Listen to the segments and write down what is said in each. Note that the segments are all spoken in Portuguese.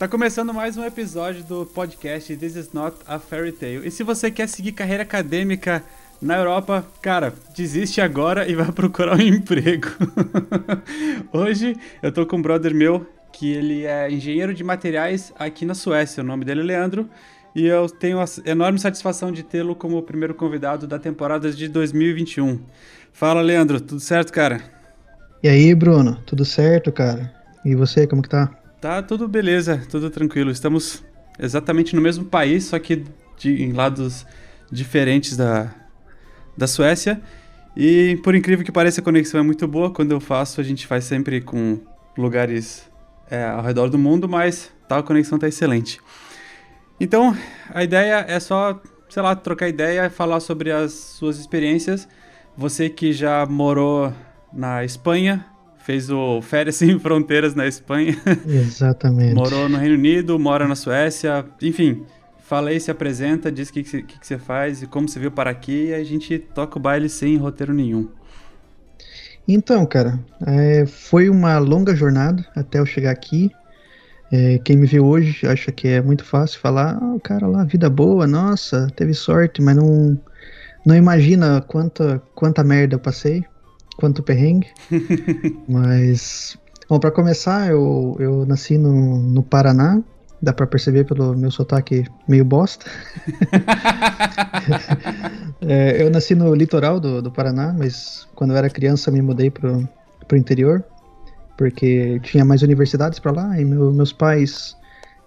Tá começando mais um episódio do podcast This is Not a Fairy Tale. E se você quer seguir carreira acadêmica na Europa, cara, desiste agora e vai procurar um emprego. Hoje eu tô com um brother meu que ele é engenheiro de materiais aqui na Suécia. O nome dele é Leandro. E eu tenho a enorme satisfação de tê-lo como primeiro convidado da temporada de 2021. Fala, Leandro, tudo certo, cara? E aí, Bruno, tudo certo, cara? E você, como que tá? Tá tudo beleza, tudo tranquilo. Estamos exatamente no mesmo país, só que de, em lados diferentes da, da Suécia. E por incrível que pareça, a conexão é muito boa. Quando eu faço, a gente faz sempre com lugares é, ao redor do mundo, mas tá, a conexão tá excelente. Então, a ideia é só, sei lá, trocar ideia falar sobre as suas experiências. Você que já morou na Espanha, fez o Férias Sem Fronteiras na Espanha. Exatamente. Morou no Reino Unido, mora na Suécia, enfim. Fala aí, se apresenta, diz o que, que, que, você faz e como você veio para aqui e a gente toca o baile sem roteiro nenhum. Então, cara, é, foi uma longa jornada até eu chegar aqui. É, quem me vê hoje acha que é muito fácil falar, ah, o cara lá, vida boa, nossa, teve sorte, mas não, não imagina quanta, quanta merda eu passei quanto perrengue. Mas, bom, para começar, eu, eu nasci no, no Paraná. Dá para perceber pelo meu sotaque meio bosta. é, eu nasci no litoral do, do Paraná, mas quando eu era criança me mudei pro, pro interior, porque tinha mais universidades para lá e meu, meus pais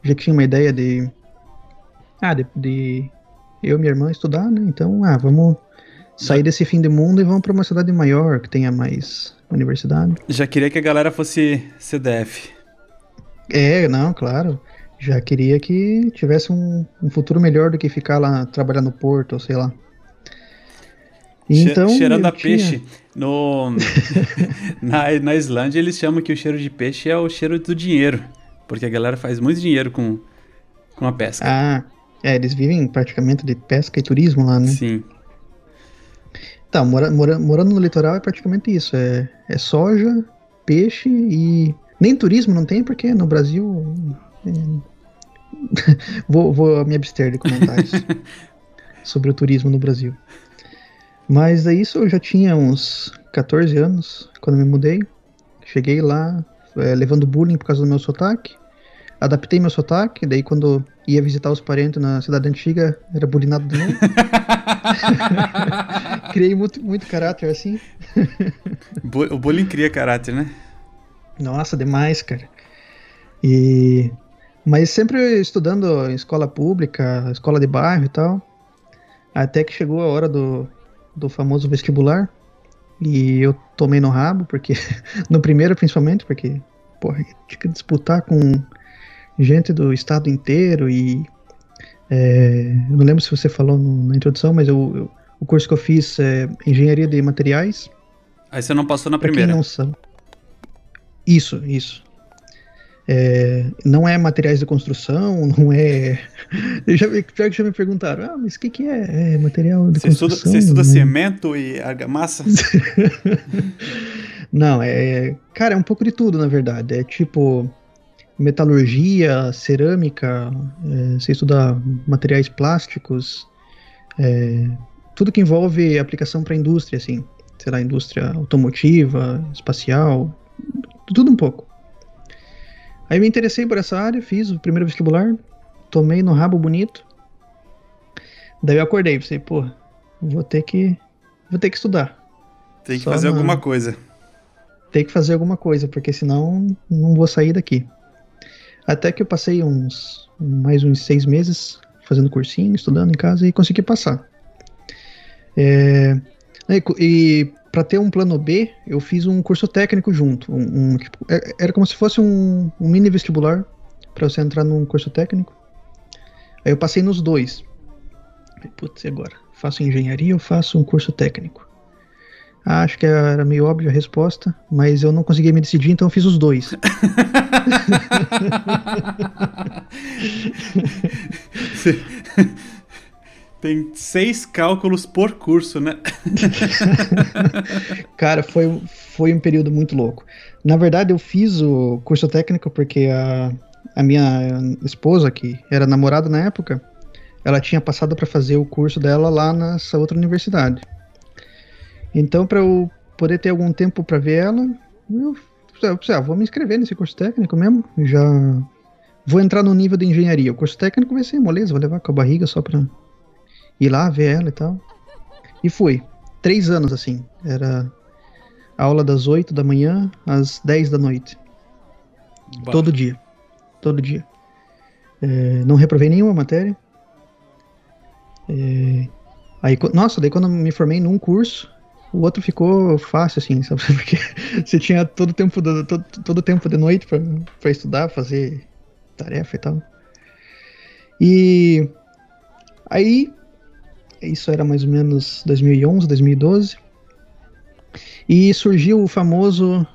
já tinham uma ideia de, ah, de, de eu e minha irmã estudar, né? Então, ah, vamos sair desse fim de mundo e vamos para uma cidade maior, que tenha mais universidade. Já queria que a galera fosse CDF. É, não, claro. Já queria que tivesse um, um futuro melhor do que ficar lá trabalhando no porto, ou sei lá. Então, Cheirando a tinha... peixe. No... na, na Islândia eles chamam que o cheiro de peixe é o cheiro do dinheiro. Porque a galera faz muito dinheiro com, com a pesca. Ah, é, eles vivem praticamente de pesca e turismo lá, né? Sim. Tá, mora, mora, morando no litoral é praticamente isso. É, é soja, peixe e. Nem turismo não tem, porque no Brasil. É... vou, vou me abster de comentários sobre o turismo no Brasil. Mas daí isso eu já tinha uns 14 anos quando me mudei. Cheguei lá é, levando bullying por causa do meu sotaque. Adaptei meu sotaque, daí quando ia visitar os parentes na cidade antiga, era bulinado de novo. Criei muito, muito caráter assim. o bullying cria caráter, né? Nossa, demais, cara. E mas sempre estudando em escola pública, escola de bairro e tal. Até que chegou a hora do, do famoso vestibular. E eu tomei no rabo, porque. no primeiro, principalmente, porque, porra, tinha que disputar com gente do estado inteiro e é, eu não lembro se você falou no, na introdução, mas eu, eu, o curso que eu fiz é engenharia de materiais. Aí você não passou na primeira? não sabe. Isso, isso. É, não é materiais de construção, não é. Eu já, pior que já me perguntaram, ah, mas o que, que é? é material de você construção? Estuda, você estuda né? cimento e argamassa? não, é. Cara, é um pouco de tudo, na verdade. É tipo metalurgia, cerâmica, é, você estuda materiais plásticos, é, tudo que envolve aplicação para a indústria, assim, será indústria automotiva, espacial, tudo um pouco. Aí me interessei por essa área, fiz o primeiro vestibular, tomei no rabo bonito. Daí eu acordei, pensei, pô, vou ter que vou ter que estudar. Tem que Só fazer na... alguma coisa. Tem que fazer alguma coisa, porque senão não vou sair daqui. Até que eu passei uns mais uns seis meses fazendo cursinho, estudando em casa e consegui passar. É, e para ter um plano B, eu fiz um curso técnico junto. Um, um, tipo, é, era como se fosse um, um mini vestibular para você entrar num curso técnico. Aí eu passei nos dois. Putz, e agora? Faço engenharia ou faço um curso técnico? Acho que era meio óbvia a resposta, mas eu não conseguia me decidir, então eu fiz os dois. Tem seis cálculos por curso, né? Cara, foi, foi um período muito louco. Na verdade, eu fiz o curso técnico porque a, a minha esposa, que era namorada na época, ela tinha passado para fazer o curso dela lá nessa outra universidade. Então, para eu poder ter algum tempo para ver ela, eu, eu ah, vou me inscrever nesse curso técnico mesmo. Já vou entrar no nível de engenharia. O curso técnico vai ser moleza, vou levar com a barriga só para ir lá ver ela e tal. E fui. Três anos assim. Era aula das 8 da manhã às 10 da noite. Bah. Todo dia. Todo dia. É, não reprovei nenhuma matéria. É, aí, nossa, daí quando eu me formei num curso, o outro ficou fácil, assim, sabe? Porque você tinha todo o tempo, do, todo, todo tempo de noite para estudar, fazer tarefa e tal. E aí, isso era mais ou menos 2011, 2012. E surgiu o famoso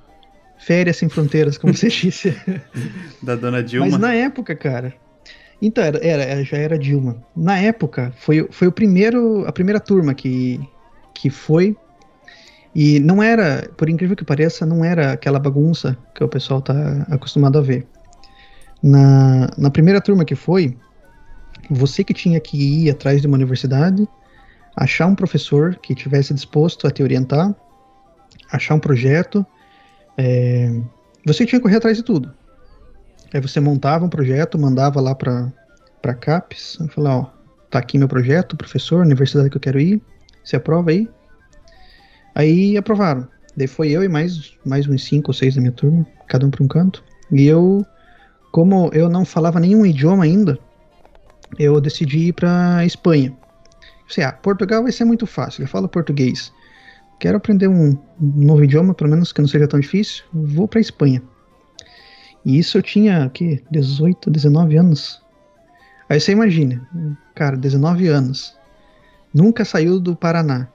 Férias Sem Fronteiras, como você disse. da dona Dilma. Mas na época, cara. Então, era, era, já era Dilma. Na época, foi, foi o primeiro, a primeira turma que, que foi. E não era, por incrível que pareça, não era aquela bagunça que o pessoal tá acostumado a ver. Na, na primeira turma que foi, você que tinha que ir atrás de uma universidade, achar um professor que tivesse disposto a te orientar, achar um projeto. É, você tinha que correr atrás de tudo. Aí você montava um projeto, mandava lá para para CAPES, falar, ó, tá aqui meu projeto, professor, universidade que eu quero ir, você aprova aí? Aí aprovaram. Daí foi eu e mais, mais uns cinco ou seis da minha turma, cada um para um canto. E eu, como eu não falava nenhum idioma ainda, eu decidi ir para Espanha. Pensei, ah, Portugal vai ser muito fácil, eu falo português quero aprender um, novo idioma, pelo menos que não seja tão difícil, vou para Espanha. E isso eu tinha, que 18, 19 anos. Aí você imagina, cara, 19 anos, nunca saiu do Paraná.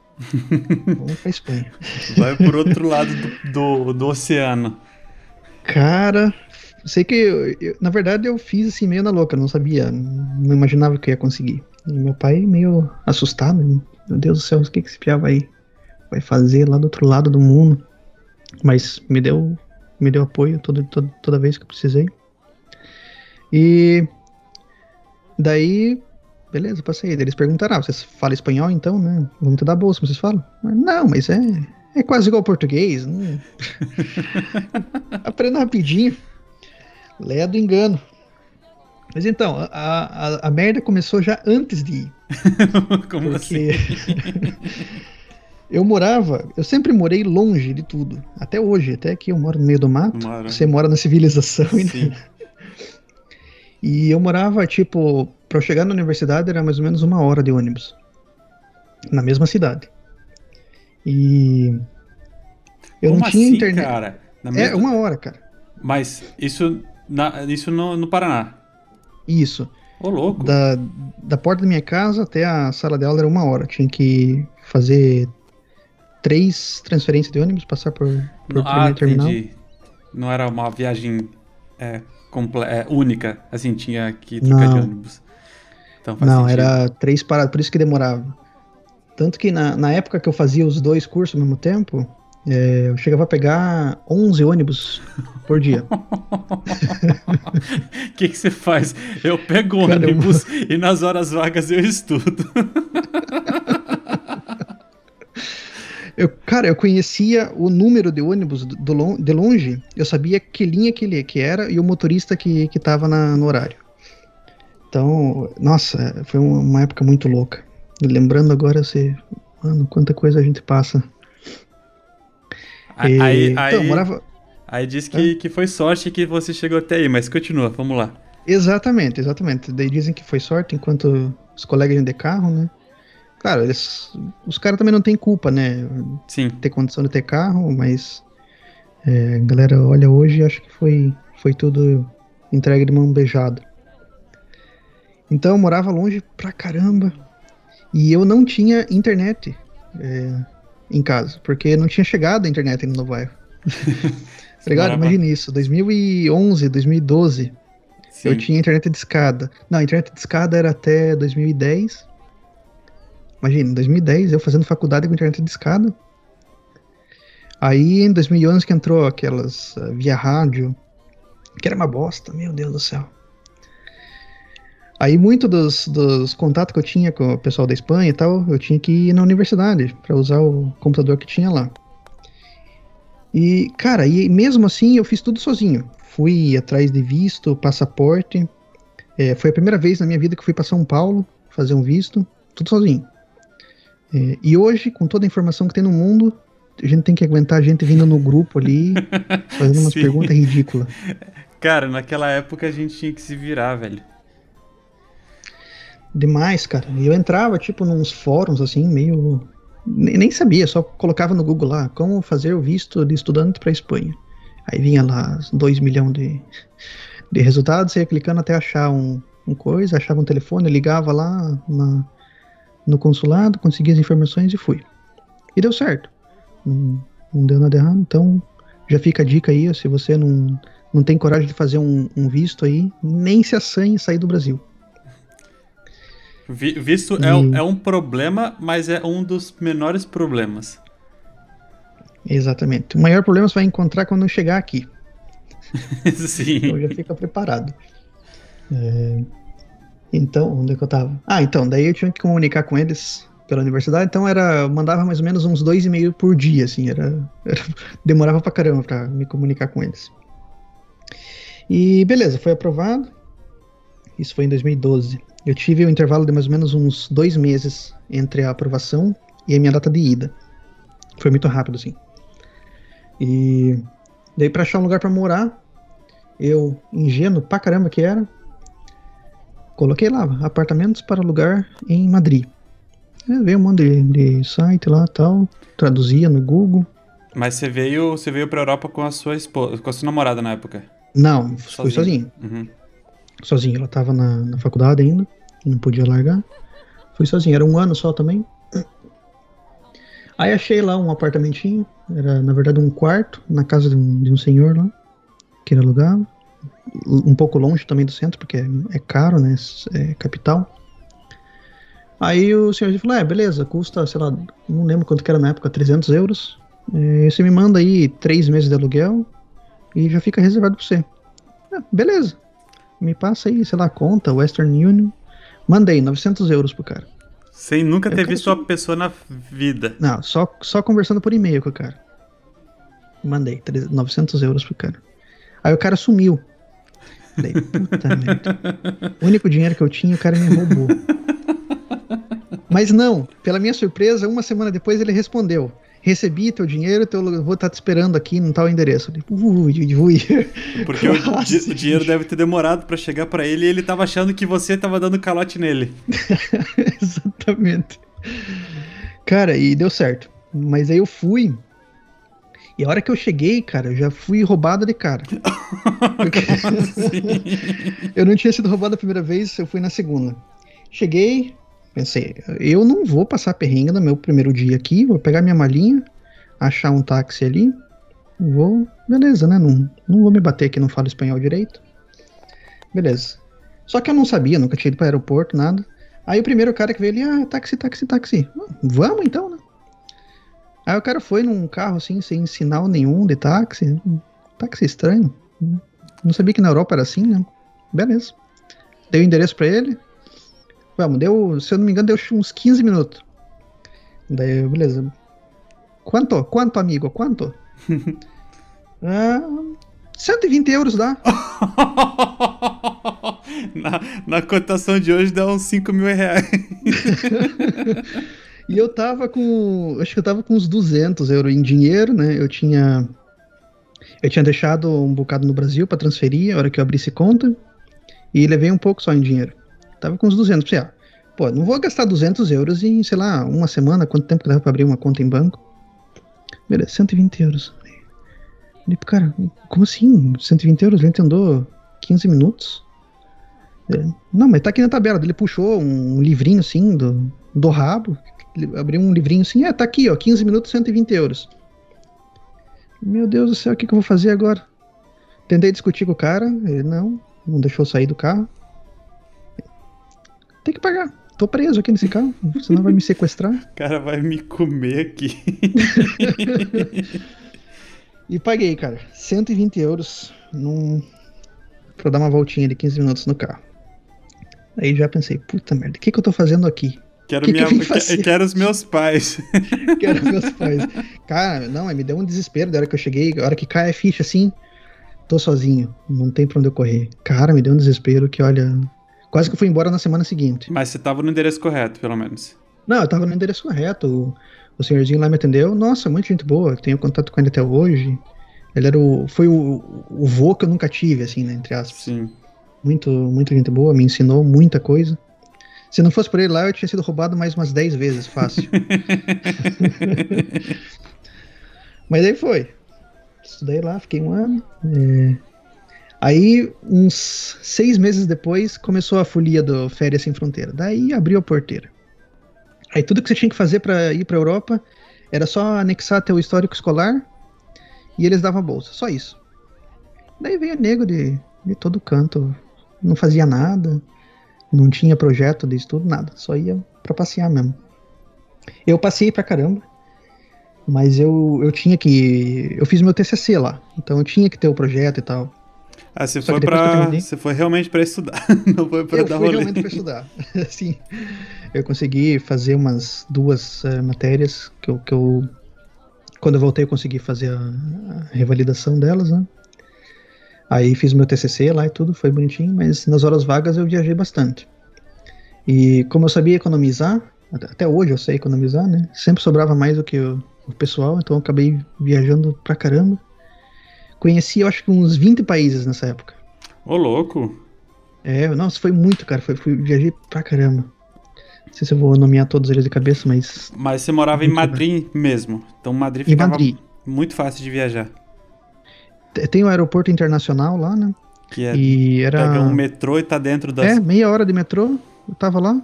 Vamos pra Espanha. Vai por outro lado do, do, do oceano. Cara, sei que, eu, eu, na verdade, eu fiz assim meio na louca, não sabia, não imaginava que eu ia conseguir. E meu pai meio assustado, meu Deus do céu, o que que esse piava aí vai fazer lá do outro lado do mundo. Mas me deu, me deu apoio toda, toda, toda vez que eu precisei. E daí, beleza, passei. Eles perguntaram: ah, vocês falam espanhol então, né? Te dar bolsa, vocês falam? Não, mas é, é quase igual português. Né? Aprenda rapidinho. Leia do engano. Mas então, a, a, a merda começou já antes de ir. Como porque... assim? Eu morava, eu sempre morei longe de tudo. Até hoje, até que eu moro no meio do mato. Mora. Você mora na civilização. Sim. E eu morava, tipo, para chegar na universidade era mais ou menos uma hora de ônibus. Na mesma cidade. E. Eu Como não tinha assim, internet. Cara? Na é, mesma... Uma hora, cara. Mas isso, na, isso no, no Paraná. Isso. Ô, louco. Da, da porta da minha casa até a sala de aula era uma hora. Tinha que fazer três transferências de ônibus, passar por, por ah, terminal. Entendi. Não era uma viagem é, é, única, assim, tinha que trocar Não. de ônibus. Então Não, sentido. era três paradas, por isso que demorava. Tanto que na, na época que eu fazia os dois cursos ao mesmo tempo, é, eu chegava a pegar 11 ônibus por dia. O que, que você faz? Eu pego ônibus e nas horas vagas eu estudo. Eu, cara, eu conhecia o número de ônibus do, do, de longe, eu sabia que linha que ele que era e o motorista que, que tava na, no horário. Então, nossa, foi uma época muito louca. Lembrando agora, você, mano, quanta coisa a gente passa. E, aí, então, aí, morava... aí diz que, é? que foi sorte que você chegou até aí, mas continua, vamos lá. Exatamente, exatamente. Daí dizem que foi sorte enquanto os colegas iam de carro, né? Claro, eles, os caras também não têm culpa, né? Sim. Ter condição de ter carro, mas é, a galera olha hoje e acha que foi, foi tudo entregue de mão beijada. Então eu morava longe pra caramba. E eu não tinha internet é, em casa, porque não tinha chegado a internet no bairro. tá ligado? Imagina isso, 2011, 2012. Sim. Eu tinha internet de escada. Não, a internet de escada era até 2010. Imagina, em 2010 eu fazendo faculdade com internet de escada. Aí em 2011 que entrou aquelas uh, via rádio, Que era uma bosta, meu Deus do céu. Aí, muito dos, dos contatos que eu tinha com o pessoal da Espanha e tal, eu tinha que ir na universidade para usar o computador que tinha lá. E, cara, e mesmo assim eu fiz tudo sozinho. Fui atrás de visto, passaporte. É, foi a primeira vez na minha vida que fui para São Paulo fazer um visto, tudo sozinho. É, e hoje, com toda a informação que tem no mundo, a gente tem que aguentar a gente vindo no grupo ali, fazendo umas perguntas ridículas. Cara, naquela época a gente tinha que se virar, velho. Demais, cara. E eu entrava, tipo, nos fóruns, assim, meio. Nem sabia, só colocava no Google lá, como fazer o visto de estudante para Espanha. Aí vinha lá 2 milhões de, de resultados, ia clicando até achar um, um coisa, achava um telefone, ligava lá na, no consulado, conseguia as informações e fui. E deu certo. Não, não deu nada errado, então já fica a dica aí, se você não, não tem coragem de fazer um, um visto aí, nem se assanhe sair do Brasil. Visto e... é, é um problema, mas é um dos menores problemas. Exatamente. O maior problema você vai encontrar quando chegar aqui. Sim. Então já fica preparado. É... Então, onde é que eu tava? Ah, então, daí eu tinha que comunicar com eles pela universidade, então era, mandava mais ou menos uns dois e meio por dia, assim, era, era demorava pra caramba pra me comunicar com eles. E beleza, foi aprovado. Isso foi em 2012. Eu tive um intervalo de mais ou menos uns dois meses entre a aprovação e a minha data de ida. Foi muito rápido, assim. E daí para achar um lugar para morar, eu, ingênuo pra caramba que era, coloquei lá, apartamentos para alugar em Madrid. É, veio um monte de, de site lá tal, traduzia no Google. Mas você veio, você veio pra Europa com a sua esposa, com a sua namorada na época? Não, sozinho. fui sozinho. Uhum sozinho. Ela tava na, na faculdade ainda, não podia largar. Fui sozinho, era um ano só também. Aí achei lá um apartamentinho, era na verdade um quarto, na casa de um, de um senhor lá, que ele alugava. Um pouco longe também do centro, porque é, é caro, né? É capital. Aí o senhor falou: É, beleza, custa, sei lá, não lembro quanto que era na época, 300 euros. É, você me manda aí três meses de aluguel e já fica reservado pra você. É, beleza me passa aí, sei lá, conta, Western Union. Mandei 900 euros pro cara. Sem nunca ter visto a pessoa na vida. Não, só, só conversando por e-mail com o cara. Mandei 900 euros pro cara. Aí o cara sumiu. Falei, puta merda. O único dinheiro que eu tinha, o cara me roubou. Mas não, pela minha surpresa, uma semana depois ele respondeu recebi teu dinheiro, teu, vou estar tá te esperando aqui no tal endereço. Ui, ui, ui. Porque o, o, dinheiro deve ter demorado para chegar para ele e ele tava achando que você tava dando calote nele. Exatamente. Cara, e deu certo. Mas aí eu fui. E a hora que eu cheguei, cara, eu já fui roubado de cara. Porque... assim? eu não tinha sido roubado a primeira vez, eu fui na segunda. Cheguei, Pensei, eu não vou passar perrengue no meu primeiro dia aqui, vou pegar minha malinha, achar um táxi ali, vou, beleza, né? Não, não vou me bater aqui, não falo espanhol direito. Beleza. Só que eu não sabia, nunca tinha ido para aeroporto, nada. Aí o primeiro cara que veio ali, ah, táxi, táxi, táxi. Vamos então, né? Aí o cara foi num carro assim, sem sinal nenhum de táxi. Táxi estranho. Não sabia que na Europa era assim, né? Beleza. Dei o endereço para ele, Vamos, deu, se eu não me engano, deu uns 15 minutos. Daí, beleza. Quanto? Quanto, amigo? Quanto? ah, 120 euros dá. na, na cotação de hoje dá uns 5 mil reais. e eu tava com. Acho que eu tava com uns 200 euros em dinheiro, né? Eu tinha. Eu tinha deixado um bocado no Brasil para transferir a hora que eu abrisse conta. E levei um pouco só em dinheiro. Tava com uns 200. Pensei, ah, pô, não vou gastar 200 euros em, sei lá, uma semana, quanto tempo que dava pra abrir uma conta em banco. Beleza, 120 euros. Falei, cara, como assim? 120 euros? Ele andou 15 minutos? É, não, mas tá aqui na tabela. Ele puxou um livrinho assim do, do rabo. Ele abriu um livrinho assim, é, tá aqui, ó, 15 minutos, 120 euros. Meu Deus do céu, o que, que eu vou fazer agora? Tentei discutir com o cara, ele não, não deixou sair do carro. Tem que pagar. Tô preso aqui nesse carro, senão vai me sequestrar. O cara vai me comer aqui. e paguei, cara. 120 euros num, pra dar uma voltinha de 15 minutos no carro. Aí já pensei, puta merda, o que, que eu tô fazendo aqui? Quero, Que minha, que quero os meus pais. Quero meus pais. Cara, não, me deu um desespero da hora que eu cheguei, a hora que cai a ficha assim, tô sozinho, não tem pra onde eu correr. Cara, me deu um desespero que, olha, quase que eu fui embora na semana seguinte. Mas você tava no endereço correto, pelo menos. Não, eu tava no endereço correto, o, o senhorzinho lá me atendeu, nossa, muita gente boa, tenho contato com ele até hoje. Ele era o, foi o, o vô que eu nunca tive, assim, né, entre aspas. Sim. Muito, muita gente boa, me ensinou muita coisa. Se não fosse por ele lá, eu tinha sido roubado mais umas 10 vezes, fácil. Mas aí foi. Estudei lá, fiquei um ano. é. Aí, uns seis meses depois, começou a folia do Férias Sem Fronteira. Daí abriu a porteira. Aí tudo que você tinha que fazer para ir para Europa era só anexar teu histórico escolar e eles davam bolsa. Só isso. Daí veio nego de, de todo canto. Não fazia nada. Não tinha projeto de estudo, nada. Só ia pra passear mesmo. Eu passei pra caramba. Mas eu, eu tinha que. Eu fiz meu TCC lá. Então eu tinha que ter o projeto e tal. Ah, você Só foi eu terminei- Você foi realmente pra estudar. Não foi eu dar fui rolê. realmente pra estudar. Sim. Eu consegui fazer umas duas eh, matérias que eu, que eu. Quando eu voltei, eu consegui fazer a, a revalidação delas, né? Aí fiz meu TCC lá e tudo, foi bonitinho, mas nas horas vagas eu viajei bastante. E como eu sabia economizar, até- até hoje eu sei economizar, né? Sempre sobrava mais do que o, o pessoal, então eu acabei viajando pra caramba. Conheci, eu acho que uns 20 países nessa época. Ô, louco. É, nossa, foi muito, cara. Foi, fui, viajei pra caramba. Não sei se eu vou nomear todos eles de cabeça, mas. Mas você morava em Madrid mesmo. Então Madrid ficava Madrid. muito fácil de viajar. te- Tem o aeroporto internacional lá, né? Que é. E era. Pega um metrô e tá dentro das. É, meia hora de metrô, eu tava lá.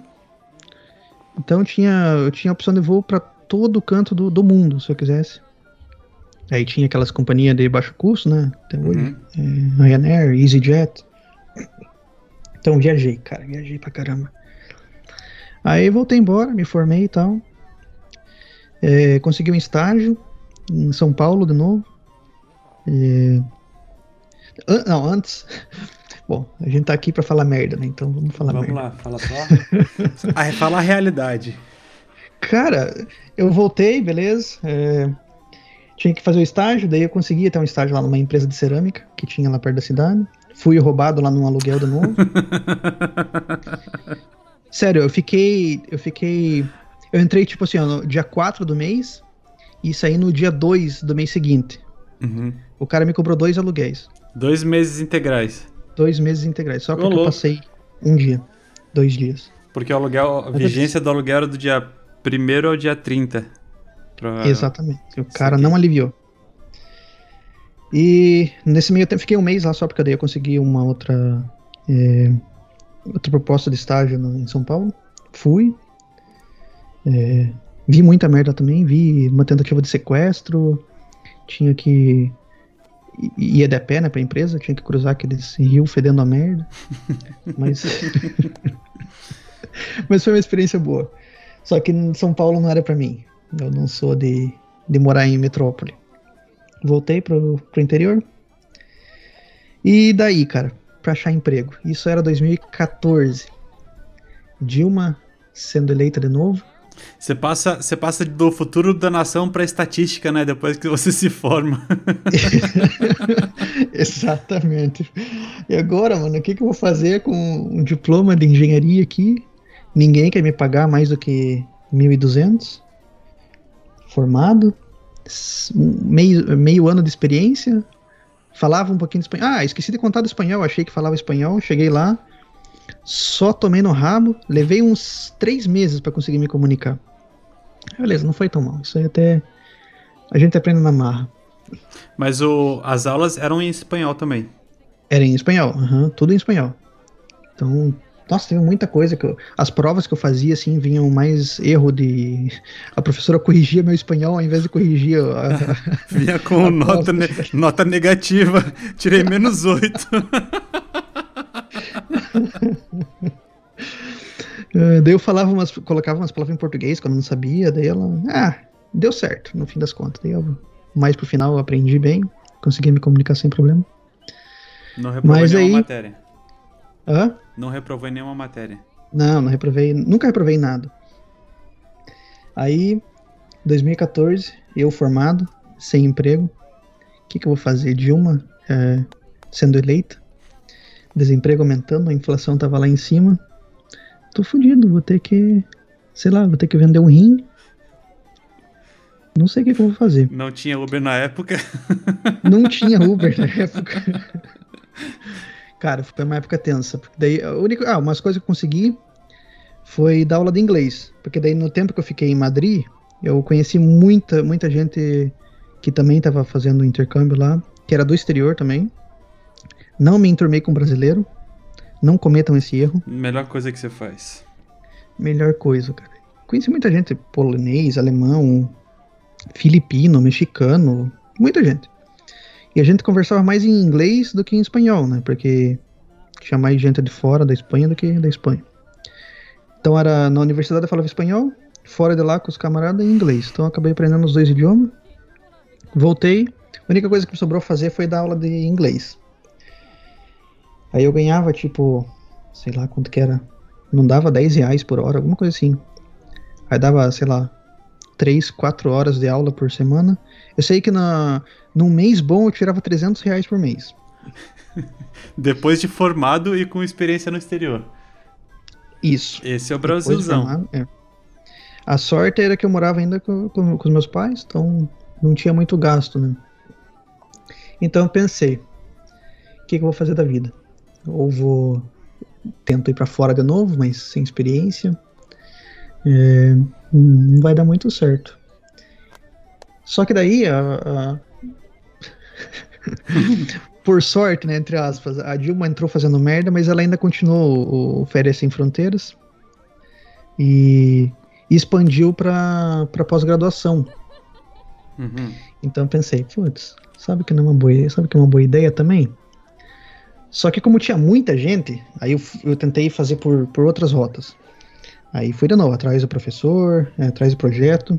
Então tinha, eu tinha opção de voo pra todo canto do, do mundo, se eu quisesse. Aí tinha aquelas companhias de baixo custo, né? Até hoje. Uhum. É, Ryanair, EasyJet. Então viajei, cara, viajei pra caramba. Aí voltei embora, me formei e tal. É, consegui um estágio em São Paulo de novo. É, an- não, antes. Bom, a gente tá aqui pra falar merda, né? Então vamos falar Vamos merda. lá, fala só. Ah, fala a realidade. Cara, eu voltei, beleza. é, tinha que fazer o estágio, daí eu consegui até um estágio lá numa empresa de cerâmica que tinha lá perto da cidade. Fui roubado lá num aluguel de novo. Sério, eu fiquei. Eu fiquei. Eu entrei, tipo assim, ó, no dia 4 do mês e saí no dia 2 do mês seguinte. Uhum. O cara me cobrou dois aluguéis. Dois meses integrais. Dois meses integrais. Só porque eu passei um dia. Dois dias. Porque o aluguel, a vigência do aluguel era do dia 1 ao dia 30. Pra... Exatamente. O cara Saquei. não aliviou. E nesse meio tempo, fiquei um mês lá só porque daí eu consegui uma outra, é, outra proposta de estágio no- em São Paulo. Fui. É, vi muita merda também. Vi uma tentativa de sequestro. Tinha que. Ia de pé, né, pra empresa. Tinha que cruzar aqueles rios fedendo a merda. Mas. Mas foi uma experiência boa. Só que em São Paulo não era pra mim. Eu não sou de, de morar em metrópole. Voltei pro, pro interior. E daí, cara, pra achar emprego. Isso era 2014. Dilma sendo eleita de novo. Você passa, você passa do futuro da nação pra estatística, né? Depois que você se forma. Exatamente. E agora, mano, o que, que eu vou fazer com um diploma de engenharia aqui? Ninguém quer me pagar mais do que 1.200. Formado. Meio, meio ano de experiência. Falava um pouquinho de espanhol. Ah, esqueci de contar do espanhol. Achei que falava espanhol. Cheguei lá. Só tomei no rabo. Levei uns três meses para conseguir me comunicar. Beleza, não foi tão mal. Isso aí até. A gente aprende na marra. Mas o, as aulas eram em espanhol também. Era em espanhol, aham, tudo em espanhol. Então, nossa, teve muita coisa que eu, as provas que eu fazia assim vinham mais erro de a professora corrigia meu espanhol ao invés de corrigir a- Vinha com A nota, ne- nota negativa. Tirei menos oito. Eh, daí eu falava umas, colocava umas palavras em português quando eu não sabia, daí ela, ah, deu certo no fim das contas. Daí eu, mais pro final eu aprendi bem, consegui me comunicar sem problema. Não Mas aí- matéria. Hã? Não reprovou em nenhuma matéria. Não, não reprovei, nunca reprovei nada. Aí, 2014, eu formado, sem emprego. O que, que eu vou fazer? Dilma é, sendo eleita, desemprego aumentando, a inflação tava lá em cima. Tô fudido, vou ter que, sei lá, vou ter que vender um rim. Não sei o que, que eu vou fazer. Não tinha Uber na época. Não tinha Uber na época. Cara, foi uma época tensa. Porque daí, a única, ah, umas coisas que eu consegui foi dar aula de inglês. Porque daí, no tempo que eu fiquei em Madrid, eu conheci muita, muita gente que também estava fazendo intercâmbio lá, que era do exterior também. Não me enturmei com brasileiro. Não cometam esse erro. Melhor coisa que você faz. Melhor coisa, cara. Conheci muita gente, polonês, alemão, filipino, mexicano, muita gente. E a gente conversava mais em inglês do que em espanhol, né? Porque tinha mais gente de fora da Espanha do que da Espanha. Então era na universidade eu falava espanhol, fora de lá com os camaradas em inglês. Então eu acabei aprendendo os dois idiomas. Voltei. A única coisa que me sobrou fazer foi dar aula de inglês. Aí eu ganhava tipo, sei lá quanto que era. Não dava 10 reais por hora, alguma coisa assim. Aí dava, sei lá, 3, 4 horas de aula por semana. Eu sei que na, num mês bom eu tirava 300 reais por mês. Depois de formado e com experiência no exterior. Isso. Esse é o Brasilzão. formado, é. A sorte era que eu morava ainda com, com- com os meus pais, então não tinha muito gasto, né? Então eu pensei, o que, que eu vou fazer da vida? Ou vou tento ir pra fora de novo, mas sem experiência. É, não vai dar muito certo. Só que daí, a- por sorte, né, entre aspas, a Dilma entrou fazendo merda, mas ela ainda continuou o, o Férias Sem Fronteiras e, e expandiu para pós-graduação. Uhum. Então pensei, putz, sabe que não é uma boa, sabe que é uma boa ideia também? Só que como tinha muita gente, aí eu, eu tentei fazer por, por outras rotas. Aí fui de novo, atrás do professor, é, atrás do projeto.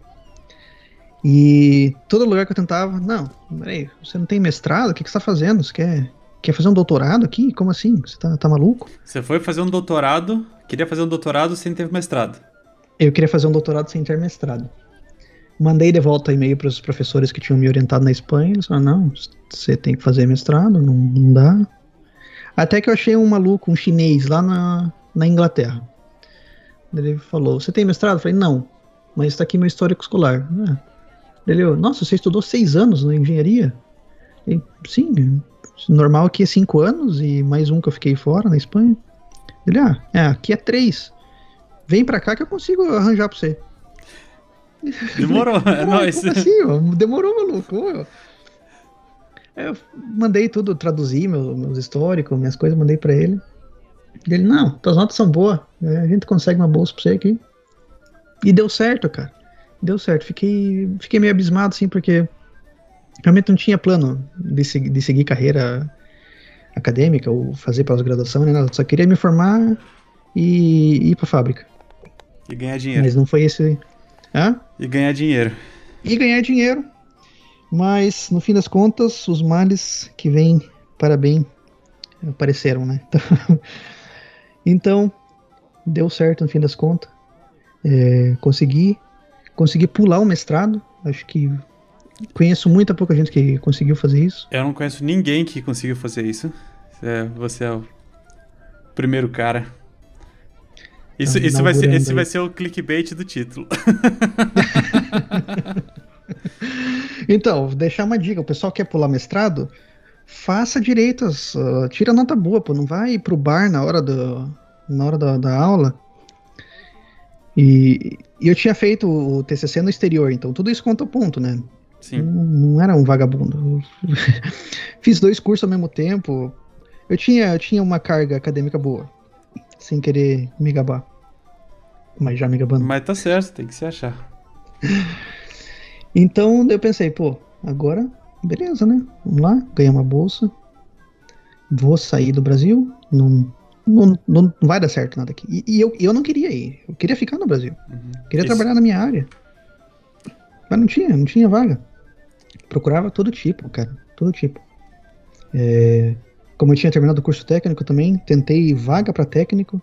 E todo lugar que eu tentava, não, peraí, você não tem mestrado? O que, que você tá fazendo? Você quer, quer fazer um doutorado aqui? Como assim? Você tá, tá maluco? Você foi fazer um doutorado, queria fazer um doutorado sem ter mestrado. Eu queria fazer um doutorado sem ter mestrado. Mandei de volta e-mail para os professores que tinham me orientado na Espanha. Eles falaram: não, você tem que fazer mestrado, não, não dá. Até que eu achei um maluco, um chinês, lá na, na Inglaterra. Ele falou: Você tem mestrado? Eu falei: Não, mas está aqui meu histórico escolar. Ah. Ele Nossa, você estudou seis anos na engenharia? Sim, normal aqui é cinco anos e mais um que eu fiquei fora na Espanha. Ele: Ah, é, aqui é três. Vem pra cá que eu consigo arranjar pra você. Demorou, é nóis. Assim, ó? Demorou, maluco. Eu mandei tudo, traduzi meu- meus históricos, minhas coisas, mandei pra ele. Ele, não, tuas notas são boas. é, A gente consegue uma bolsa pra você aqui. E deu certo, cara. Deu certo. Fiquei, fiquei meio abismado, assim, porque realmente não tinha plano de, segui- de seguir carreira acadêmica ou fazer pós-graduação, nada. Só queria me formar e ir pra fábrica. E ganhar dinheiro. Mas não foi esse. Hã? E ganhar dinheiro. e ganhar dinheiro. Mas, no fim das contas, os males que vêm para bem apareceram, né? Então, deu certo no fim das contas. É, consegui, consegui pular o mestrado. Acho que conheço muita pouca gente que conseguiu fazer isso. Eu não conheço ninguém que conseguiu fazer isso. É, você é o primeiro cara. Isso, isso vai ser, esse aí. vai ser o clickbait do título. Então, vou deixar uma dica: o pessoal quer pular mestrado, faça direitas, ah, tira nota boa, pô, não vai pro bar na hora, do, na hora da, da aula. E, e eu tinha feito o TCC no exterior, então tudo isso conta ponto, né? Sim. Não, não era um vagabundo. Fiz dois cursos ao mesmo tempo. Eu tinha, eu tinha uma carga acadêmica boa, sem querer me gabar. Mas já me gabando. Mas tá certo, tem que se achar. Então eu pensei, pô, agora, beleza, né? Vamos lá, ganhar uma bolsa. Vou sair do Brasil. Não, não, não vai dar certo nada aqui. E, e eu, eu não queria ir. Eu queria ficar no Brasil. Uhum. Queria Isso- trabalhar na minha área. Mas não tinha, não tinha vaga. Procurava todo tipo, cara. Todo tipo. É, como eu tinha terminado o curso técnico também, tentei vaga para técnico.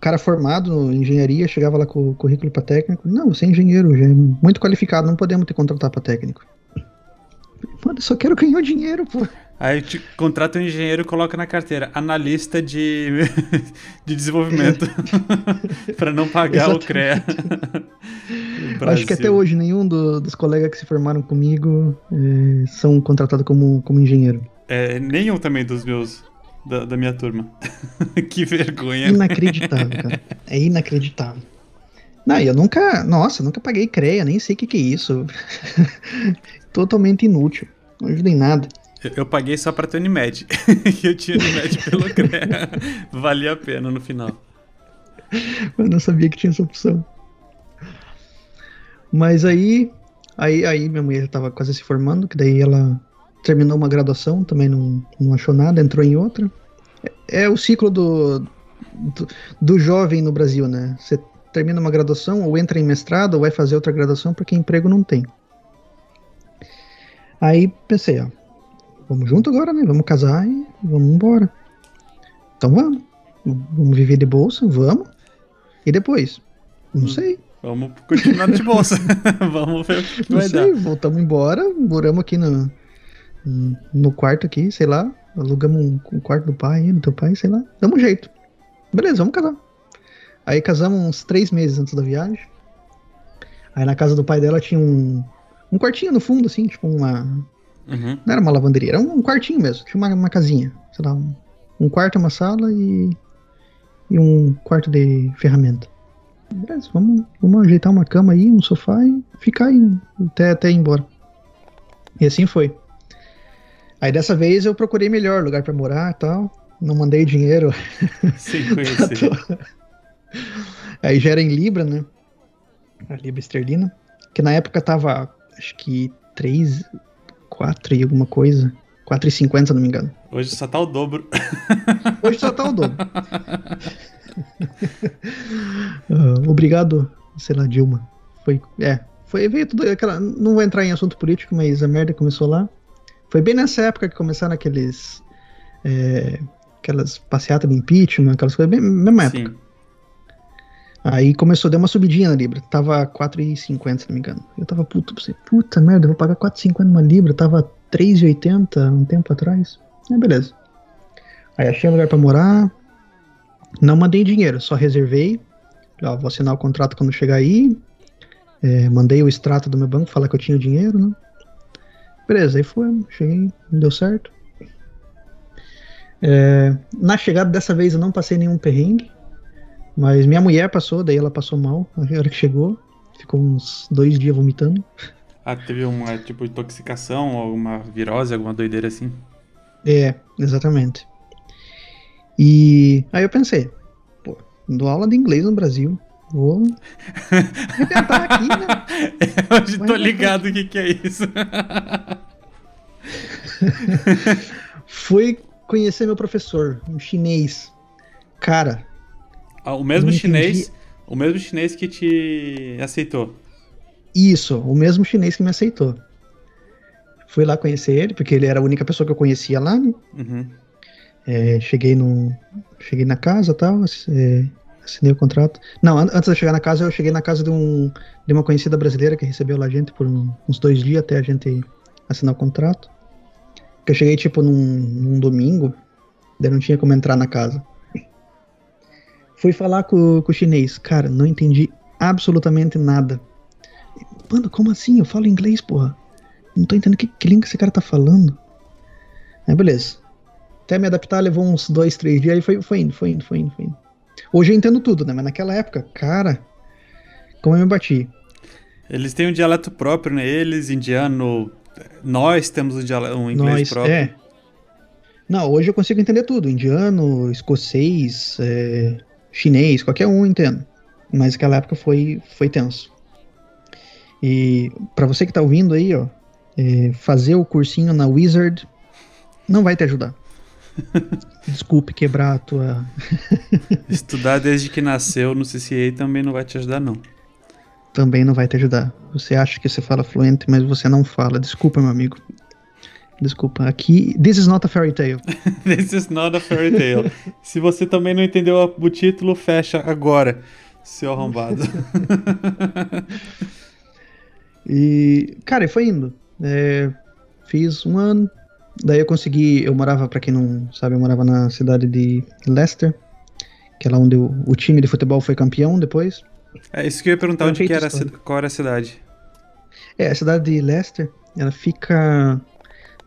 Cara formado em engenharia chegava lá com o currículo para técnico. Não, você é engenheiro, já é muito qualificado, não podemos te contratar para técnico. Mano, eu só quero ganhar dinheiro, pô. Aí te contrata um engenheiro e coloca na carteira analista de, de desenvolvimento para não pagar o CREA. Acho que até hoje nenhum do, dos colegas que se formaram comigo é, são contratados como, como engenheiro. É, nenhum também dos meus da, da minha turma. que vergonha. Inacreditável, cara. É inacreditável. Não, eu nunca. Nossa, nunca paguei CREA, nem sei o que, que é isso. Totalmente inútil. Não ajuda em nada. Eu, paguei só pra ter Unimed. eu tinha Unimed pelo CREA. Valia a pena no final. Eu não sabia que tinha essa opção. Mas aí. Aí, aí minha mulher já tava quase se formando, que daí ela terminou uma graduação, também não, não achou nada, entrou em outra. É, é o ciclo do, do, do, jovem no Brasil, né? Você termina uma graduação, ou entra em mestrado, ou vai fazer outra graduação, porque emprego não tem. Aí pensei, ó, vamos junto agora, né? Vamos casar e vamos embora. Então vamos. Vamos viver de bolsa, vamos. E depois? Não hum, sei. Vamos continuar de bolsa. vamos ver o que não vai sei, dar. Voltamos embora, moramos aqui no, no quarto aqui, sei lá. Alugamos um, um quarto do pai, do teu pai, sei lá. Damos um jeito. Beleza, vamos casar. Aí casamos uns três meses antes da viagem. Aí na casa do pai dela tinha um, um quartinho no fundo, assim, tipo uma. Uhum. Não era uma lavanderia, era um, um quartinho mesmo. Tinha uma, uma casinha. Sei lá, um, um quarto, uma sala e. E um quarto de ferramenta. Beleza, vamos, vamos ajeitar uma cama aí, um sofá e ficar aí até, até ir embora. E assim foi. Aí dessa vez eu procurei melhor lugar para morar e tal. Não mandei dinheiro. Sim, conheci. Aí já era em Libra, né? A Libra esterlina. Que na época tava, acho que 3, 4 e alguma coisa. 4,50, se não me engano. Hoje só tá o dobro. Hoje só tá o dobro. uh, obrigado, sei lá, Dilma. Foi, é, foi, veio tudo aquela, não vou entrar em assunto político, mas a merda começou lá. Foi bem nessa época que começaram aqueles. É, aquelas passeatas de impeachment, aquelas coisas, bem mesma época. Aí começou, deu uma subidinha na Libra. Tava 4,50, se não me engano. Eu tava puto, pensei, puta merda, vou pagar 4,50 numa Libra. Tava 3,80 um tempo atrás. É, beleza. Aí achei um lugar pra morar. Não mandei dinheiro, só reservei. Ó, vou assinar o contrato quando chegar aí. É, mandei o extrato do meu banco, falar que eu tinha dinheiro, né? Beleza, aí foi, cheguei, deu certo. É, na chegada dessa vez eu não passei nenhum perrengue, mas minha mulher passou, daí ela passou mal na hora que chegou, ficou uns dois dias vomitando. Ah, teve uma tipo intoxicação, alguma virose, alguma doideira assim? É, exatamente. E aí eu pensei, pô, dou aula de inglês no Brasil, Vou arrebentar aqui, né? Hoje tô ligado o que, que é isso. Fui conhecer meu professor, um chinês. Cara. Ah, o mesmo chinês. Entendi. O mesmo chinês que te aceitou. Isso, o mesmo chinês que me aceitou. Fui lá conhecer ele, porque ele era a única pessoa que eu conhecia lá, né? Uhum. É, cheguei no. Cheguei na casa e tal. É, assinei o contrato. Não, an antes de chegar na casa, eu cheguei na casa de, um, de uma conhecida brasileira que recebeu lá a gente por um, uns dois dias até a gente assinar o contrato. Que eu cheguei, tipo, num, num domingo, daí não tinha como entrar na casa. Fui falar com, com o chinês. Cara, não entendi absolutamente nada. Mano, como assim? Eu falo inglês, porra. Não tô entendendo que, que língua esse cara tá falando. Aí, beleza. Até me adaptar levou uns dois, três dias. Aí foi, foi indo, foi indo, foi indo, foi indo. Hoje eu entendo tudo, né? Mas naquela época, cara, como eu me bati. Eles têm um dialeto próprio, né? Eles, indiano, nós temos um, dialeto, um inglês nós, próprio. É. Não, hoje eu consigo entender tudo. Indiano, escocês, é, chinês, qualquer um entendo. Mas naquela época foi, foi tenso. E para você que tá ouvindo aí, ó, é, fazer o cursinho na Wizard não vai te ajudar. Desculpe quebrar a tua. Estudar desde que nasceu no CCA também não vai te ajudar, não. Também não vai te ajudar. Você acha que você fala fluente, mas você não fala. Desculpa, meu amigo. Desculpa, aqui. This is not a fairy tale. This is not a fairy tale. Se você também não entendeu o título, fecha agora, seu arrombado. e, cara, foi indo. É, fiz um ano. Daí eu consegui. Eu morava, para quem não sabe, eu morava na cidade de Leicester, que é lá onde o, o time de futebol foi campeão depois. É isso que eu ia perguntar, onde que era, qual era a cidade? É, a cidade de Leicester, ela fica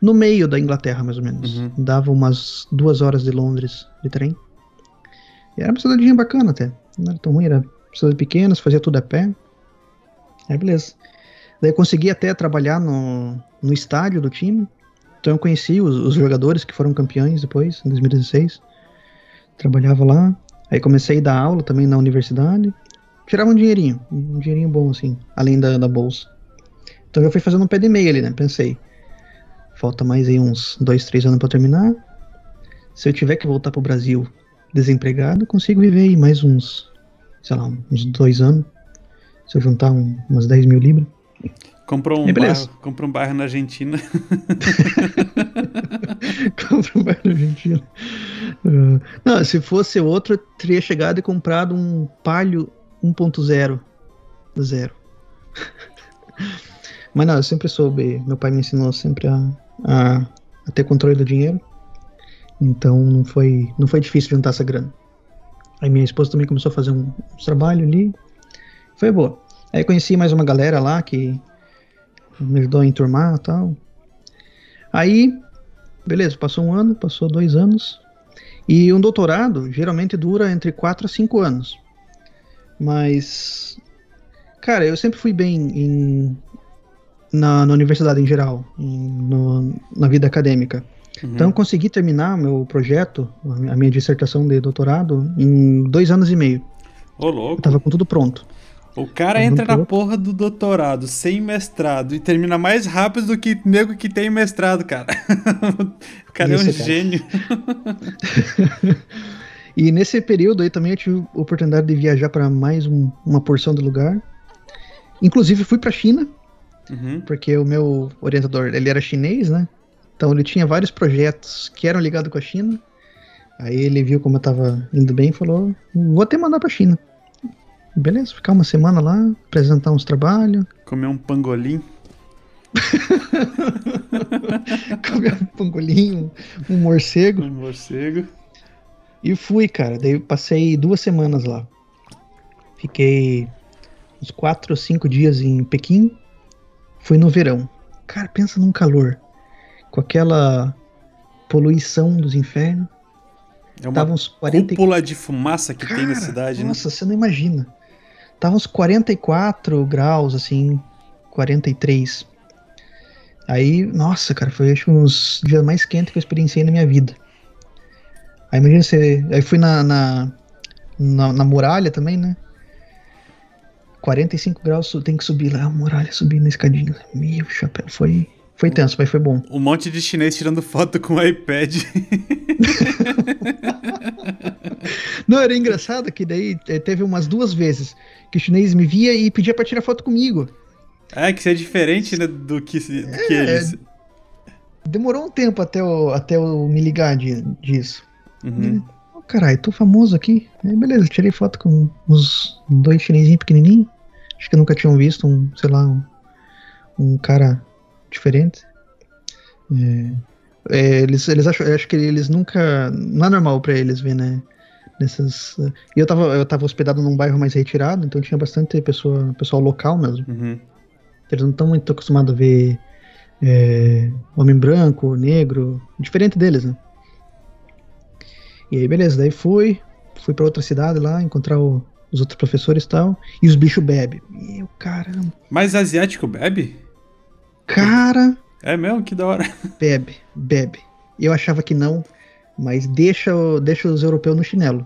no meio da Inglaterra, mais ou menos. Uhum. Dava umas duas horas de Londres de trem. E era uma cidadinha bacana até. Não era tão ruim, era cidade pequena, fazia tudo a pé. Aí beleza. Daí eu consegui até trabalhar no, no estádio do time. Então eu conheci os, os jogadores que foram campeões depois, em 2016. Trabalhava lá. Aí comecei a dar aula também na universidade. Tirava um dinheirinho, um dinheirinho bom assim, além da, da bolsa. Então eu fui fazendo um pé de meia ali, né? Pensei, falta mais aí uns dois, três anos para terminar. Se eu tiver que voltar pro Brasil desempregado, consigo viver aí mais uns, sei lá, uns dois anos. Se eu juntar um, umas 10 mil libras. Comprou um, bairro, comprou um bairro na Argentina. comprou um bairro na Argentina. Uh, não, se fosse outro, eu teria chegado e comprado um Palio 1.0. Zero. Mas não, eu sempre soube. Meu pai me ensinou sempre a, a, a ter controle do dinheiro. Então não foi, não foi difícil juntar essa grana. Aí minha esposa também começou a fazer um, um trabalho ali. Foi boa. Aí conheci mais uma galera lá que me ajudou a enturmar e tal. Aí, beleza, passou um ano, passou dois anos. E um doutorado geralmente dura entre 4 a 5 anos. Mas, cara, eu sempre fui bem em, na, na universidade em geral, em, no, na vida acadêmica. Uhum. Então, eu consegui terminar meu projeto, a minha dissertação de doutorado, em dois anos e meio. Ô, louco. Eu tava com tudo pronto. O cara entra na porra do doutorado sem mestrado e termina mais rápido do que nego que tem mestrado, cara. o cara Isso, é um cara. gênio. e nesse período aí também eu tive a oportunidade de viajar para mais um, uma porção do lugar. Inclusive fui para China, uhum. porque o meu orientador ele era chinês, né? Então ele tinha vários projetos que eram ligados com a China. Aí ele viu como eu tava indo bem e falou: Vou até mandar pra China. Beleza, ficar uma semana lá, apresentar uns trabalhos. Comer um pangolim. Comer um pangolim, um, morcego. Um morcego. E fui, cara. Daí passei duas semanas lá. Fiquei uns quatro ou cinco dias em Pequim. Fui no verão. Cara, pensa num calor. Com aquela poluição dos infernos. É uma Tava uns 40... cúpula de fumaça que Cara, tem na cidade, nossa, né? Nossa, você não imagina. Tava uns 44 graus, assim, 43. Aí, nossa, cara, foi acho uns dias mais quentes que eu experienciei na minha vida. Aí imagina você. Aí fui na, na, na, na muralha também, né? 45 graus, tem que subir lá, a muralha, subir na escadinha. Meu chapéu, foi, foi tenso, mas foi bom. Um monte de chinês tirando foto com o iPad. Não, era engraçado que daí eh, teve umas duas vezes que o chinês me via e pedia pra tirar foto comigo. É, que isso é diferente né, do que, do é, que eles. Demorou um tempo até eu, até eu me ligar de, disso. Uhum. oh, caralho, tô famoso aqui. Aí, beleza, tirei foto com uns dois chinesinhos pequenininhos. Acho que nunca tinham visto um, sei lá, um, um cara diferente. É, é, eles, eles acham, acho que eles nunca. Não é normal pra eles ver, né? nessas. E eu tava, eu tava hospedado num bairro mais retirado, então tinha bastante pessoa, pessoal local mesmo. Uhum. Eles não estão muito acostumados a ver é, homem branco, negro, diferente deles, né? E aí, beleza, daí fui, fui para outra cidade lá, encontrar o, os outros professores e tal, e os bichos bebem. Meu caramba. Mas asiático bebe? Cara. É mesmo? Que da hora. Bebe, bebe. Eu achava que não, mas deixa, deixa os europeus no chinelo.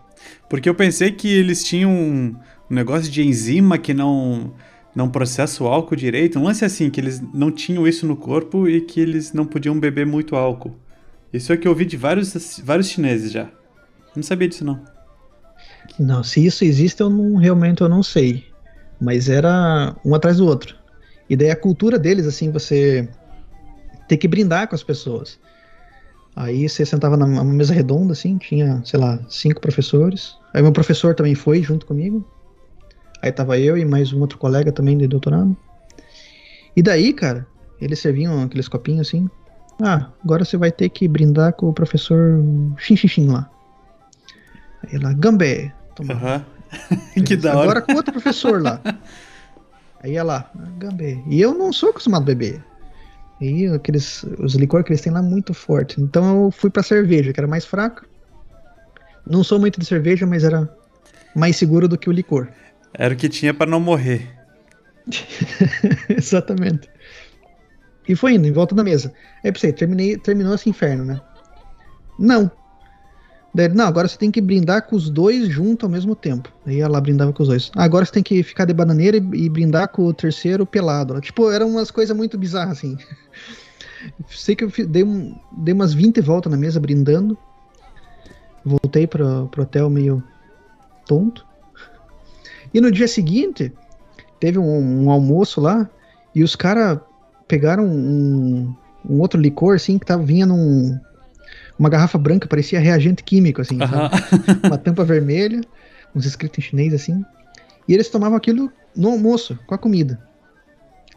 Porque eu pensei que eles tinham um, negócio de enzima que não não processa o álcool direito. Um lance assim, que eles não tinham isso no corpo e que eles não podiam beber muito álcool. Isso é o que eu ouvi de vários, vários chineses já. Não sabia disso, não. Não, se isso existe, eu não, realmente eu não sei. Mas era um atrás do outro. E daí a cultura deles, assim, você ter que brindar com as pessoas. Aí você sentava numa mesa redonda, assim, tinha, sei lá, cinco professores. Aí meu professor também foi junto comigo. Aí tava eu e mais um outro colega também de doutorado. E daí, cara, eles serviam aqueles copinhos assim. Ah, agora você vai ter que brindar com o professor Xinxixin lá. Aí lá, Gambé. Uhum. que da hora. Agora com outro professor lá. Aí ia lá, Gambé. E eu não sou acostumado a beber. E aqueles, os licores que eles têm lá muito forte. Então eu fui pra cerveja, que era mais fraca. Não sou muito de cerveja, mas era mais seguro do que o licor. Era o que tinha para não morrer. Exatamente. E foi indo, em volta da mesa. Aí pensei, terminei, terminou esse inferno, né? Não. Daí, não, agora você tem que brindar com os dois junto ao mesmo tempo. Aí ela brindava com os dois. agora você tem que ficar de bananeira e, e brindar com o terceiro pelado. Tipo, eram umas coisas muito bizarras, assim. Sei que eu dei, um, dei umas 20 voltas na mesa brindando. Voltei pro, pro hotel meio tonto. E no dia seguinte, teve um, um almoço lá e os caras pegaram um, um, outro licor, assim, que tava, vinha num, uma garrafa branca, parecia reagente químico, assim, uma tampa vermelha, uns escritos em chinês, assim. E eles tomavam aquilo no almoço, com a comida.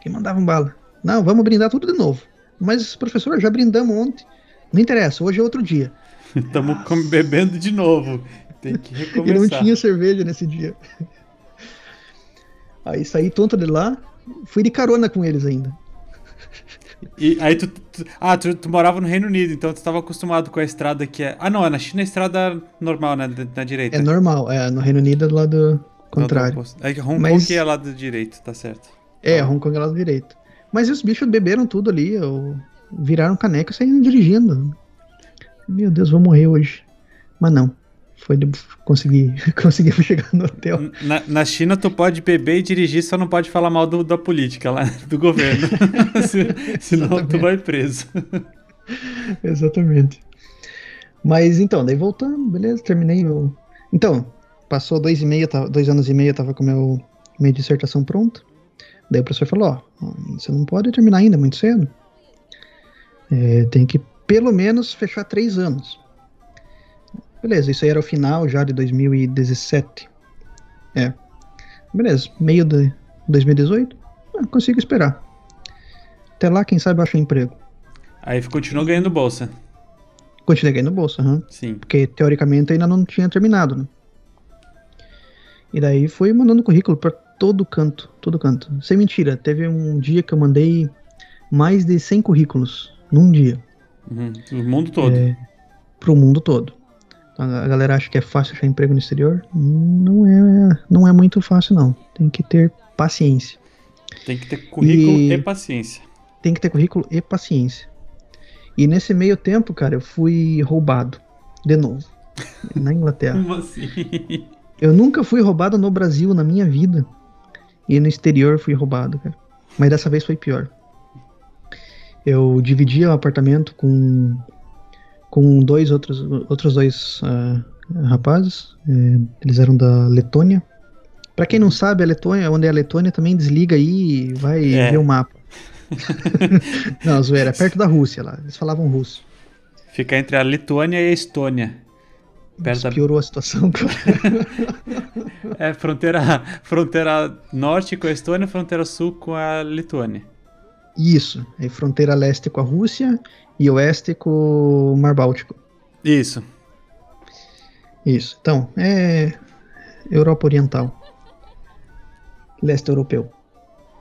E mandavam bala. Não, vamos brindar tudo de novo. Mas, professor, já brindamos ontem. Não interessa, hoje é outro dia. Estamos bebendo de novo. Tem que recomeçar. E não tinha cerveja nesse dia. Aí saí tonto de lá, fui de carona com eles ainda. E aí tu ah, tu, tu, morava no Reino Unido, então tu estava acostumado com a estrada que é. Ah, não, é na China a estrada normal, né? Na direita. É normal, é. No Reino Unido é do lado contrário. Do é que Hong Mas... Kong é lado direito, tá certo. É, ah. Hong Kong é lado direito. Mas os bichos beberam tudo ali, eu... viraram caneca e saíram dirigindo. Meu Deus, vou morrer hoje. Mas não. Foi consegui, consegui chegar no hotel. Na, na, China tu pode beber e dirigir, só não pode falar mal do, da política lá, do governo. Se, senão tu vai preso. Exatamente. Mas então, daí voltando, beleza, terminei o. Então, passou dois e meio, dois anos e meio, eu tava com meu, minha dissertação pronta. Daí o professor falou, ó, você não pode terminar ainda, muito cedo. É, tem que pelo menos fechar três anos. Beleza, isso aí era o final já de 2017. É. Beleza, meio de 2018. Ah, consigo esperar. Até lá, quem sabe eu acho um emprego. Aí continuou ganhando bolsa. Continuei ganhando bolsa, aham. Uhum. Sim. Porque teoricamente ainda não tinha terminado, né? E daí fui mandando currículo para todo canto, todo canto. Sem mentira, teve um dia que eu mandei mais de 100 currículos num dia. Uhum. O mundo todo. É, pro mundo todo. A galera acha que é fácil achar emprego no exterior. Não é, não é muito fácil, não. Tem que ter paciência. Tem que ter currículo e, e paciência. Tem que ter currículo e paciência. E nesse meio tempo, cara, eu fui roubado. De novo. Na Inglaterra. Como assim? Eu nunca fui roubado no Brasil na minha vida. E no exterior fui roubado, cara. Mas dessa vez foi pior. Eu dividia o apartamento com com dois outros, outros dois uh, rapazes. É, eles eram da Letônia. Para quem não sabe, a Letônia, onde é a Letônia, também desliga aí e vai é. ver o mapa. não, zoeira, é perto da Rússia lá. Eles falavam russo. Fica entre a Letônia e a Estônia. Perto da... Piorou a situação, cara. é, fronteira, fronteira norte com a Estônia, fronteira sul com a Letônia. Isso, é fronteira leste com a Rússia e oeste com o Mar Báltico. Isso. Isso. Então, é Europa Oriental. Leste europeu.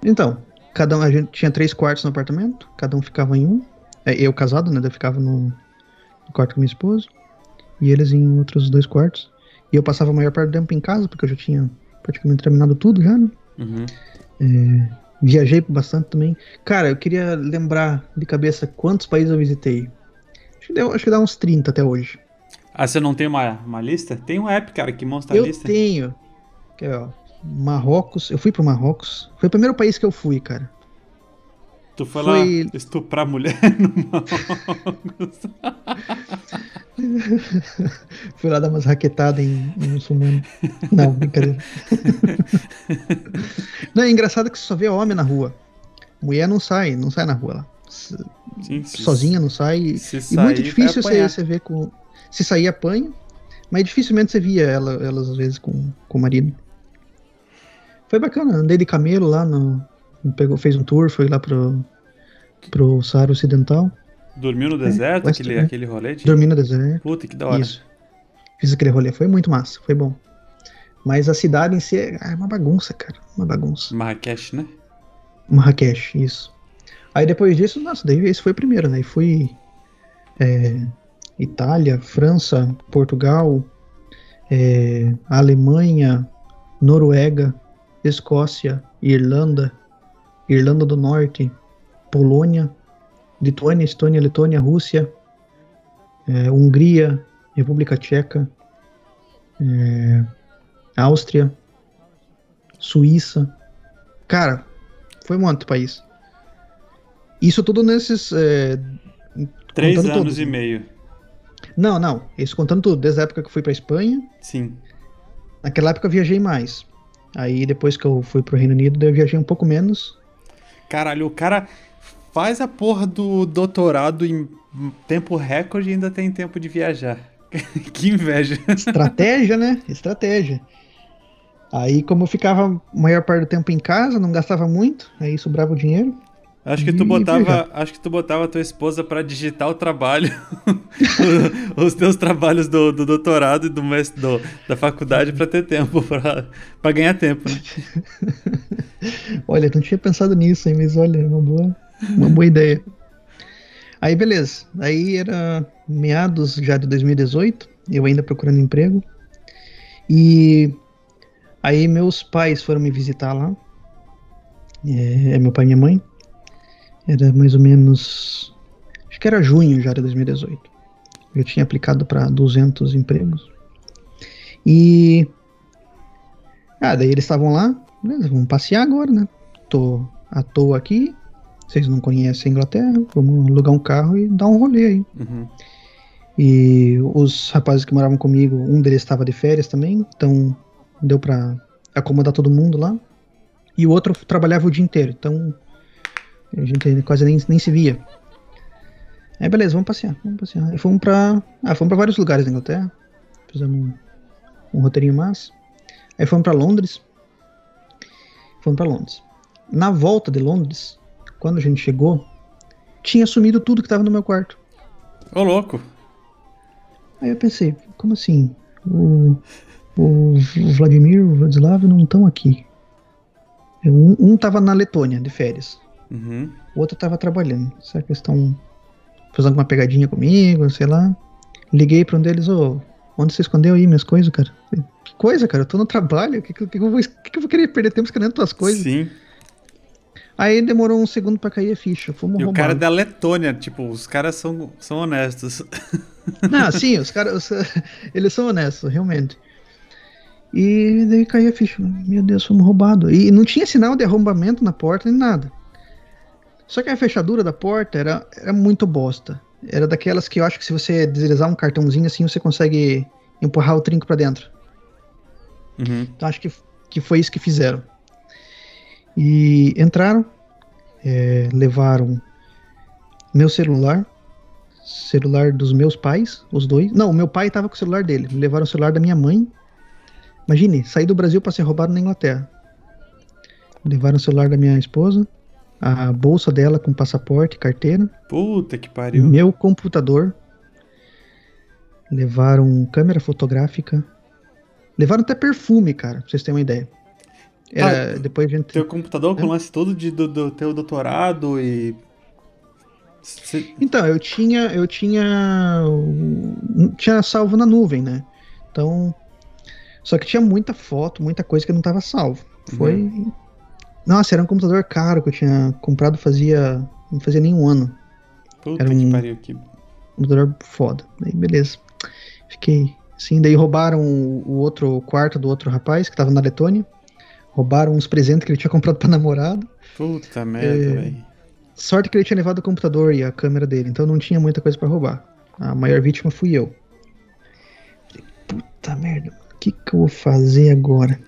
Então, cada um, a gente tinha três quartos no apartamento, cada um ficava em um. É, eu casado, né? Eu ficava no, no quarto com minha esposa. E eles em outros dois quartos. E eu passava a maior parte do tempo em casa, porque eu já tinha praticamente terminado tudo já, né? Uhum. É, Viajei bastante também. Cara, eu queria lembrar de cabeça quantos países eu visitei. Acho que, deu, acho que dá uns 30 até hoje. Ah, você não tem uma, uma lista? Tem um app, cara, que mostra eu a lista. Eu tenho. Que é, ó, Marrocos. Eu fui pro Marrocos. Foi o primeiro país que eu fui, cara. Tu foi, foi... lá estuprar mulher no. Fui lá dar umas raquetadas em, em muçulmano. Não, brincadeira. não, é engraçado que você só vê homem na rua. Mulher não sai, não sai na rua lá. Sim, sozinha não sai. Se e sair, muito difícil você, você ver com. Se sair, apanha. Mas dificilmente você via ela, elas às vezes com, com o marido. Foi bacana, andei de camelo lá no. Pegou, fez um tour, foi lá pro, pro Saara Ocidental. Dormiu no deserto, West- aquele, é. aquele rolê? de- Dormi no deserto. Puta, que da hora. Isso. Fiz aquele rolê, foi muito massa, foi bom. Mas a cidade em si é é uma bagunça, cara. Uma bagunça. Marrakech, né? Marrakech, isso. Aí depois disso, nossa, daí esse foi o primeiro, né? E fui é, Itália, França, Portugal, é, Alemanha, Noruega, Escócia, Irlanda, Irlanda do Norte, Polônia, Lituânia, Estônia, Letônia, Rússia, é, Hungria, República Tcheca, é, Áustria, Suíça. Cara, foi um monte de país. Isso tudo nesses. é, Três anos todos, e meio. Não, não. Isso contando tudo. Desde a época que eu fui pra Espanha. Sim. Naquela época eu viajei mais. Aí depois que eu fui pro Reino Unido, daí eu viajei um pouco menos. Caralho, o cara faz a porra do doutorado em tempo recorde e ainda tem tempo de viajar. que inveja. Estratégia, né? Estratégia. Aí, como eu ficava a maior parte do tempo em casa, não gastava muito, aí sobrava o dinheiro. Acho que tu botava, acho que tu botava a tua esposa pra digitar o trabalho, os teus trabalhos do, do doutorado e do, mes- do- da faculdade pra ter tempo, pra, pra ganhar tempo, né? Olha, não tinha pensado nisso, hein, mas olha, é uma boa, uma boa ideia. Aí, beleza. Aí era meados já de 2018, eu ainda procurando emprego. E aí meus pais foram me visitar lá. É, é meu pai e minha mãe. Era mais ou menos. Acho que era junho já de 2018. Eu tinha aplicado para 200 empregos. E. Ah, daí eles estavam lá. Beleza, vamos passear agora, né? Tô à toa aqui. Vocês não conhecem a Inglaterra. Vamos alugar um carro e dar um rolê aí. Uhum. E os rapazes que moravam comigo, um deles estava de férias também, então deu pra acomodar todo mundo lá. E o outro trabalhava o dia inteiro, então a gente quase nem, nem se via. Aí beleza, vamos passear, vamos passear. Aí fomos pra. Ah, fomos pra vários lugares da Inglaterra. Fizemos um, um roteirinho massa. Aí fomos pra Londres. Fomos pra Londres. Na volta de Londres, quando a gente chegou, tinha sumido tudo que tava no meu quarto. Ô, louco. Aí eu pensei, como assim? O, o Vladimir o Vladislav não estão aqui. Um, um tava na Letônia, de férias. Uhum. O outro tava trabalhando. Será que eles estão fazendo uma pegadinha comigo, sei lá? Liguei pra um deles, ô, onde você escondeu aí minhas coisas, cara? Que coisa, cara? Eu tô no trabalho, o que, que, que eu vou, que, que eu vou querer perder tempo escondendo tuas coisas? Sim. Aí demorou um segundo pra cair a ficha. Fomos E o roubar. cara da Letônia, tipo, os caras são, são honestos. Não, sim, os caras. eles são honestos, realmente. E daí caiu a ficha. Meu Deus, fomos roubados. E não tinha sinal de arrombamento na porta nem nada. Só que a fechadura da porta era, era muito bosta. Era daquelas que eu acho que se você deslizar um cartãozinho assim, você consegue empurrar o trinco pra dentro. Uhum. Então acho que, que foi isso que fizeram. E entraram, é, levaram meu celular, celular dos meus pais, os dois. Não, meu pai tava com o celular dele. Levaram o celular da minha mãe. Imagine, sair do Brasil para ser roubado na Inglaterra. Levaram o celular da minha esposa, a bolsa dela com passaporte, carteira, Puta que pariu. meu computador. Levaram câmera fotográfica. Levaram até perfume, cara, pra vocês terem uma ideia. Era, depois a gente. Teu computador com o lance todo de, do, do teu doutorado e. Então, eu tinha. Eu tinha. Tinha salvo na nuvem, né? Então. Só que tinha muita foto, muita coisa que não tava salvo. Foi. Nossa, era um computador caro que eu tinha comprado fazia. Não fazia nem um ano. Puta Era que um- pariu. Que... computador foda. Aí, beleza. Fiquei. Assim, daí roubaram o, o outro quarto do outro rapaz que tava na Letônia. Roubaram uns presentes que ele tinha comprado pra namorada. Puta merda, É. velho. Sorte que ele tinha levado o computador e a câmera dele, então não tinha muita coisa pra roubar. A maior vítima fui eu. Falei, Puta merda, o que, que eu vou fazer agora?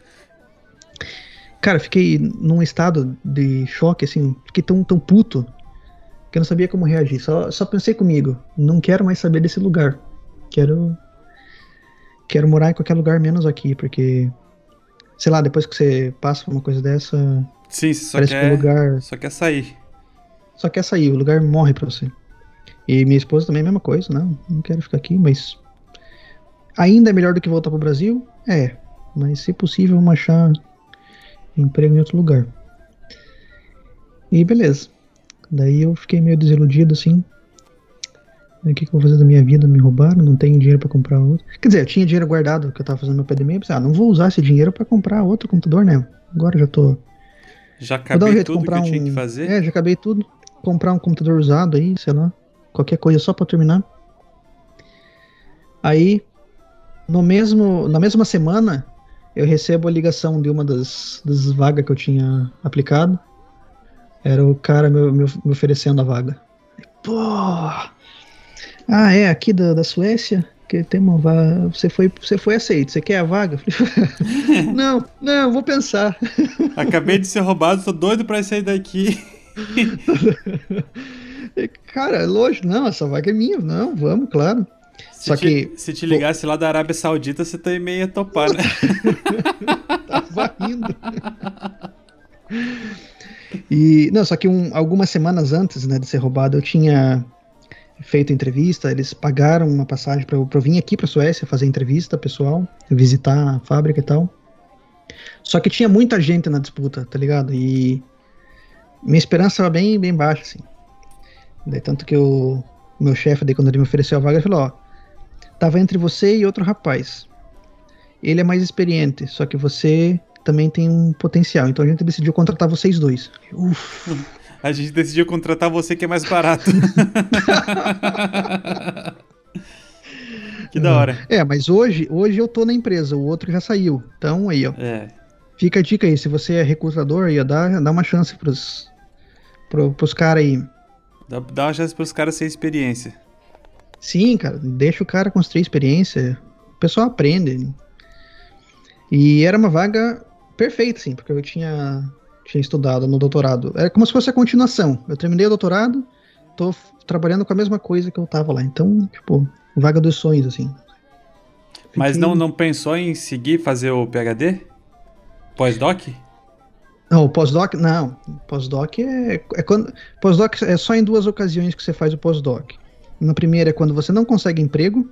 Cara, fiquei num estado de choque, assim, fiquei tão, tão puto que eu não sabia como reagir. Só, só pensei comigo, não quero mais saber desse lugar. Quero quero morar em qualquer lugar menos aqui, porque sei lá, depois que você passa por uma coisa dessa, Sim, você só quer, que o lugar só quer sair. Só quer sair, o lugar morre pra você. E minha esposa também é a mesma coisa, não, não quero ficar aqui, mas ainda é melhor do que voltar pro Brasil? É, mas se possível, vamos achar emprego em outro lugar. E beleza. Daí eu fiquei meio desiludido assim. O que, que, eu vou fazer da minha vida? Me roubaram, não tenho dinheiro para comprar outro. Quer dizer, eu tinha dinheiro guardado que eu tava fazendo meu PDM. Eu pensei, ah, não vou usar esse dinheiro para comprar outro computador, né? Agora já tô. Já acabei um jeito, tudo que eu tinha que fazer? É, já acabei tudo. Comprar um computador usado aí, sei lá. Qualquer coisa só para terminar. Aí, no mesmo, na mesma semana, eu recebo a ligação de uma das, das vagas que eu tinha aplicado. Era o cara me, me, me oferecendo a vaga. Pô! Ah, é, aqui da, da Suécia? Que tem uma vaga. Você foi, você foi aceito, você quer a vaga? não, não, vou pensar. Acabei de ser roubado, tô doido pra sair daqui. Cara, lógico, não, essa vaga é minha. Não, vamos, claro. Se Só te, que. Se te ligasse pô... lá da Arábia Saudita, você também ia topar, né? Tava indo. E, não, só que um, algumas semanas antes né, de ser roubado, eu tinha feito entrevista, eles pagaram uma passagem para eu, vir aqui para Suécia fazer entrevista pessoal, visitar a fábrica e tal. Só que tinha muita gente na disputa, tá ligado? E minha esperança estava bem, bem baixa, assim. Daí, tanto que o meu chefe, quando ele me ofereceu a vaga, ele falou: Ó, tava entre você e outro rapaz. Ele é mais experiente, só que você também tem um potencial. Então a gente decidiu contratar vocês dois. Uf. A gente decidiu contratar você que é mais barato. que da hora. É, mas hoje, hoje eu tô na empresa, o outro já saiu. Então aí, ó. É. Fica a dica aí, se você é recrutador, aí, dá, dá uma chance pros, pro, pros caras aí. Dá, dá uma chance pros caras sem experiência. Sim, cara, deixa o cara construir experiência. O pessoal aprende. E era uma vaga perfeita, sim, porque eu tinha tinha estudado no doutorado. Era como se fosse a continuação. Eu terminei o doutorado, tô trabalhando com a mesma coisa que eu tava lá. Então, tipo, vaga dos sonhos, assim. Fiquei... Mas não, não pensou em seguir, fazer o PHD? Pós-doc? Não, o pós-doc, não. Pós-doc é, é quando. Pós-doc é só em duas ocasiões que você faz o pós-doc. Na primeira é quando você não consegue emprego,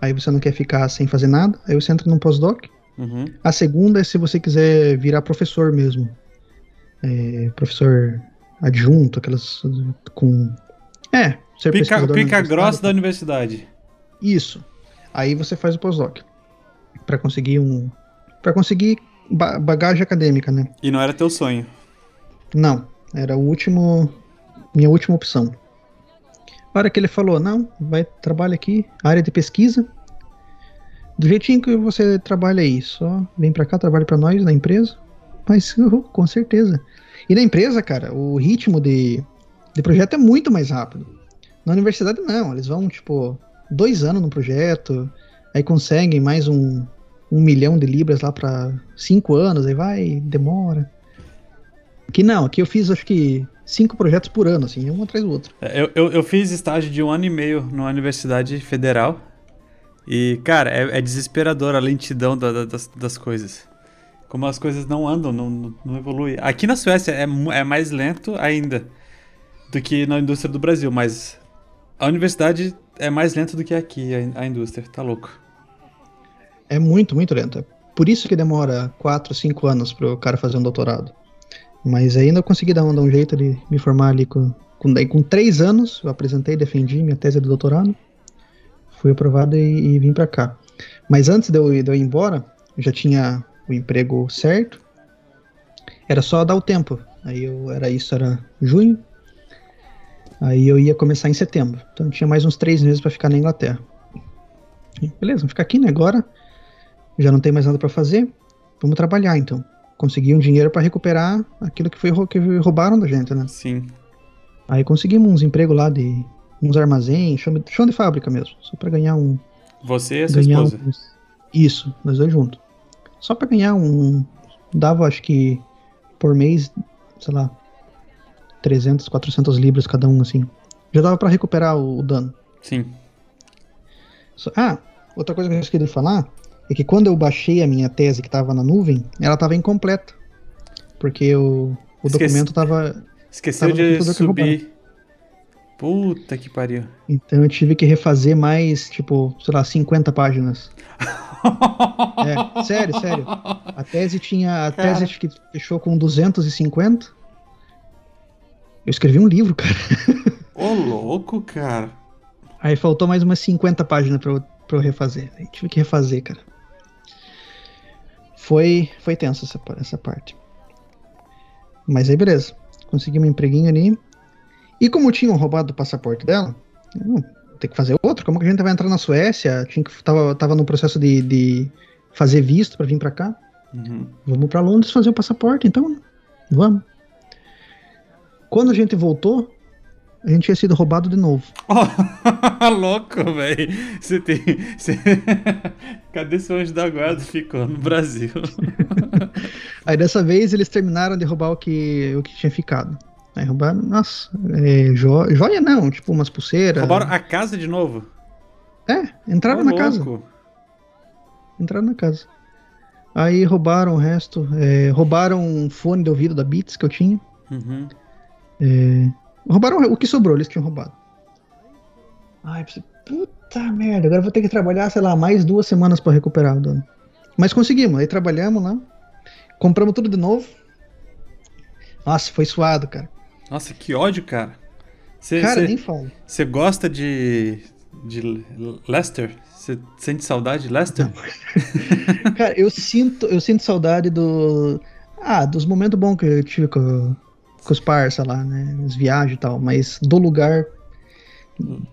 aí você não quer ficar sem fazer nada, aí você entra num pós-doc. Uhum. A segunda é se você quiser virar professor mesmo é, professor adjunto, aquelas com. É, ser Pica, pica grossa da universidade. Isso. Aí você faz o pós-doc. para conseguir um. para conseguir ba bagagem acadêmica, né? E não era teu sonho? Não. Era o último. Minha última opção. A hora que ele falou, não, vai trabalhar aqui, área de pesquisa. Do jeitinho que você trabalha aí, só vem para cá, trabalha para nós na empresa. Mas com certeza. E na empresa, cara, o ritmo de, de projeto é muito mais rápido. Na universidade, não. Eles vão, tipo, dois anos no projeto, aí conseguem mais um, um milhão de libras lá para cinco anos, aí vai, demora. Aqui não, aqui eu fiz acho que cinco projetos por ano, assim, um atrás do outro. É, eu, eu, eu fiz estágio de um ano e meio numa universidade federal. E, cara, é, é desesperador a lentidão da, da, das, das coisas como as coisas não andam, não, não evoluem. Aqui na Suécia é, é mais lento ainda do que na indústria do Brasil, mas a universidade é mais lenta do que aqui, a, a indústria, tá louco. É muito, muito lenta. Por isso que demora 4, 5 anos para o cara fazer um doutorado. Mas ainda eu consegui dar um, dar um jeito de me formar ali com, com, com 3 anos, eu apresentei, defendi minha tese de doutorado, fui aprovado e, e vim para cá. Mas antes de eu, de eu ir embora, eu já tinha o emprego certo. Era só dar o tempo. Aí eu era isso, era junho. Aí eu ia começar em setembro. Então tinha mais uns três meses para ficar na Inglaterra. E, beleza, vamos ficar aqui, né? Agora já não tem mais nada para fazer. Vamos trabalhar então. Conseguir um dinheiro para recuperar aquilo que foi que roubaram da gente, né? Sim. Aí conseguimos uns empregos lá de uns armazéns, chão de, chão de fábrica mesmo, só para ganhar um. Você e a sua esposa. Uns, isso, nós dois juntos. Só para ganhar um. Dava, acho que, por mês, sei lá, 300, 400 libras cada um, assim. Já dava para recuperar o, o, dano. Sim. Ah, outra coisa que eu esqueci de falar é que quando eu baixei a minha tese que estava na nuvem, ela estava incompleta. Porque o, o Esqueci... documento estava. Esqueceu tava de subir. Puta que pariu. Então eu tive que refazer mais, tipo, sei lá, 50 páginas. é, sério, sério. A tese tinha. A cara. tese acho que fechou com 250. Eu escrevi um livro, cara. Ô, louco, cara. Aí faltou mais umas 50 páginas pra eu, pra eu refazer. Aí tive que refazer, cara. Foi, foi tenso essa, essa parte. Mas aí, beleza. Consegui um empreguinho ali. E como tinham roubado o passaporte dela, tem que fazer outro. Como que a gente vai entrar na Suécia? Tinha que, tava, tava no processo de, de fazer visto para vir para cá. Uhum. Vamos para Londres fazer o passaporte, então vamos. Quando a gente voltou, a gente tinha sido roubado de novo. Oh, louco, velho. Você tem. Cê... Cadê seu anjo da guarda? Ficou no Brasil. Aí dessa vez eles terminaram de roubar o que, o que tinha ficado. Aí roubaram, nossa, é, jo, joia não, tipo umas pulseiras. Roubaram a casa de novo? É, entraram oh, na louco. casa. Entraram na casa. Aí roubaram o resto. É, roubaram um fone de ouvido da Beats que eu tinha. Uhum. É, roubaram o que sobrou, eles tinham roubado. Ai, puta merda, agora vou ter que trabalhar, sei lá, mais duas semanas para recuperar o dano. Mas conseguimos, aí trabalhamos lá. Compramos tudo de novo. Nossa, foi suado, cara. Nossa, que ódio, cara. Cê, cara, cê, nem falo. Você gosta de, de Lester? Você sente saudade de Lester? cara, eu sinto, eu sinto saudade do. Ah, dos momentos bons que eu tive com, com os parça lá, né? As viagens e tal, mas do lugar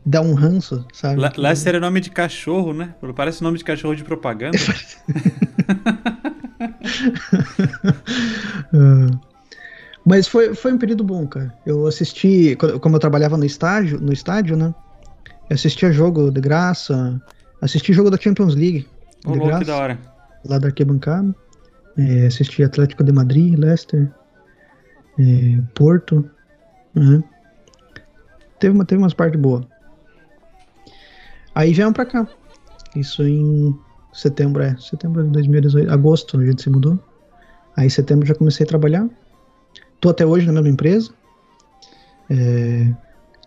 dá um ranço, sabe? Le Lester é nome de cachorro, né? Parece nome de cachorro de propaganda. uh. Mas foi, foi um período bom, cara. Eu assisti, como eu trabalhava no estádio, no estádio, né? Eu assistia jogo de graça, assisti jogo da Champions League. Oh, de graça, que da hora. Lá da arquibancada. É, assisti Atlético de Madrid, Leicester, é, Porto. Né? Teve, uma, teve umas partes boas. Aí viemos pra cá. Isso em setembro, é. Setembro de 2018. Agosto a gente se mudou. Aí em setembro já comecei a trabalhar. Tô até hoje na mesma empresa, é,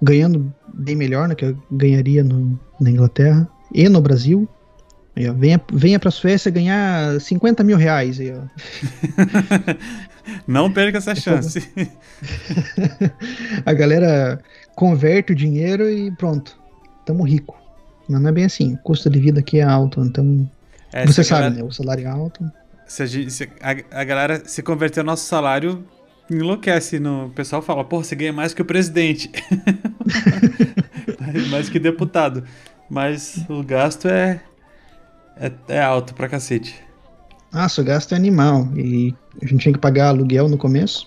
ganhando bem melhor né, que eu ganharia no, na Inglaterra e no Brasil. Aí, ó, venha, venha pra Suécia ganhar 50 mil reais. Aí, ó. Não perca essa chance. A galera converte o dinheiro e pronto, tamo rico. Mas não é bem assim. O custo de vida aqui é alto, então. É, você sabe, galera, né? O salário é alto. Se a, gente, se a, a galera se converter o nosso salário, enlouquece. No... O pessoal fala, pô, você ganha mais que o presidente. mais que deputado. Mas o gasto é, é, é alto pra cacete. Nossa, o gasto é animal. E a gente tinha que pagar aluguel no começo.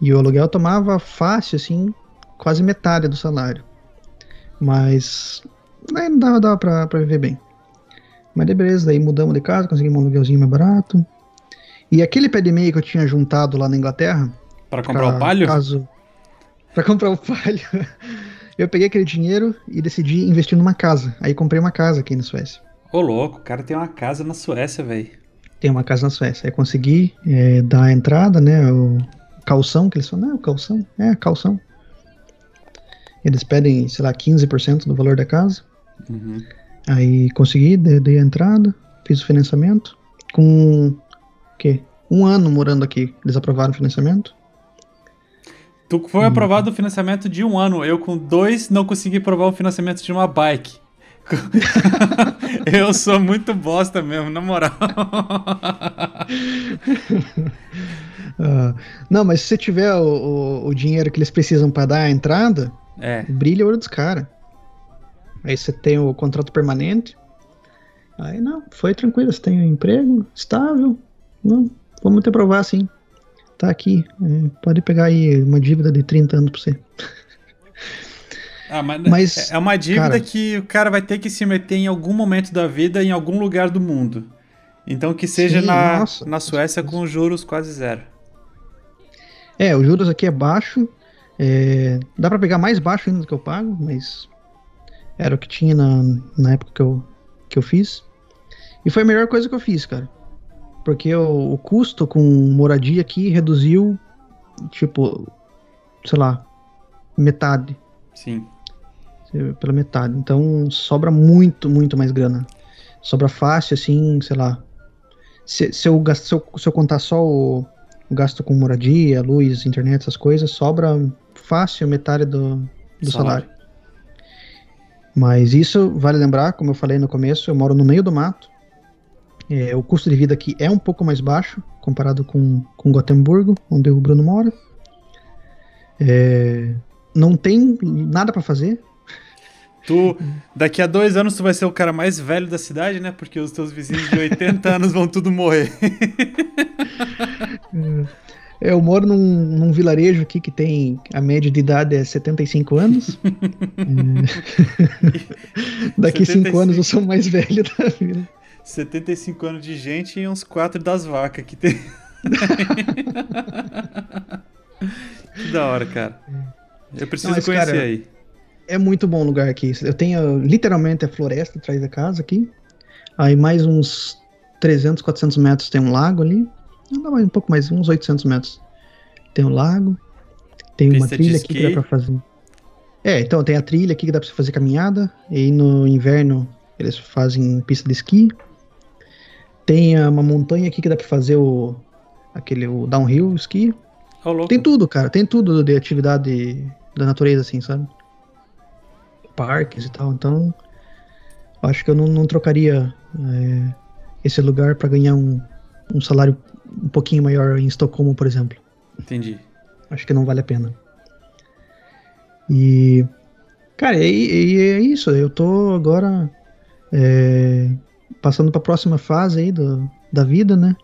E o aluguel tomava fácil, assim, quase metade do salário. Mas aí dava, dava pra, pra viver bem. Mas beleza, daí mudamos de casa, conseguimos um aluguelzinho mais barato. E aquele pé de meia que eu tinha juntado lá na Inglaterra. Para comprar pra, o palho? Caso, para comprar o palho. Eu peguei aquele dinheiro e decidi investir numa casa. Aí comprei uma casa aqui na Suécia. Ô, louco, o cara tem uma casa na Suécia, velho. Tem uma casa na Suécia. Aí consegui é, dar a entrada, né? O calção, que eles falam, não, calção. É, calção. Eles pedem, sei lá, 15% do valor da casa. Uhum. Aí consegui, dei, dei a entrada, fiz o financiamento. Com quê? Um ano morando aqui, eles aprovaram o financiamento. Tu foi hum. aprovado o financiamento de um ano. Eu, com dois, não consegui aprovar o financiamento de uma bike. eu sou muito bosta mesmo, na moral. uh, não, mas se você tiver o, o, o dinheiro que eles precisam para dar a entrada, é. brilha o olho dos caras. Aí você tem o contrato permanente. Aí não, foi tranquilo, você tem um emprego estável, não, vamos te provar sim. Tá aqui. É, pode pegar aí uma dívida de 30 anos pra você. Ah, mas, mas, é uma dívida cara, que o cara vai ter que se meter em algum momento da vida, em algum lugar do mundo. Então que seja sim, na, nossa, na Suécia com juros quase zero. É, os juros aqui é baixo É, dá para pegar mais baixo ainda do que eu pago, mas era o que tinha na, na época que eu, que eu fiz. E foi a melhor coisa que eu fiz, cara. Porque o, o custo com moradia aqui reduziu, tipo, sei lá, metade. Sim. Pela metade. Então sobra muito, muito mais grana. Sobra fácil, assim, sei lá. Se, se, eu, gasto, se, eu, se eu contar só o, o gasto com moradia, luz, internet, essas coisas, sobra fácil metade do, do salário. salário. Mas isso vale lembrar, como eu falei no começo, eu moro no meio do mato. É, o custo de vida aqui é um pouco mais baixo comparado com, com Gotemburgo, onde o Bruno mora. É, não tem nada para fazer. Tu, daqui a dois anos, tu vai ser o cara mais velho da cidade, né? Porque os teus vizinhos de 80 anos vão tudo morrer. É, eu moro num, num, vilarejo aqui que tem a média de idade é 75 anos. é. Daqui 75. cinco anos eu sou mais velho da vida. 75 anos de gente e uns quatro das vacas que tem. que da hora, cara. Eu preciso Não, conhecer cara, aí. É muito bom o lugar aqui. Eu tenho literalmente a floresta atrás da casa aqui. Aí mais uns 300, 400 metros tem um lago ali. Não, mais um pouco mais, uns 800 metros. Tem um lago. Tem Pista uma trilha aqui que dá pra fazer. É, então tem a trilha aqui que dá pra fazer caminhada. E no inverno eles fazem pista de esqui. Tem uma montanha aqui que dá pra fazer o. aquele o downhill, esqui. Oh, tem tudo, cara. Tem tudo de atividade da natureza, assim, sabe? Parques e tal. Então, acho que eu não, não trocaria é, esse lugar para ganhar um, um salário um pouquinho maior em Estocolmo, por exemplo. Entendi. Acho que não vale a pena. E. Cara, e, é isso. Eu tô agora. É, passando para a próxima fase aí do, da vida, né?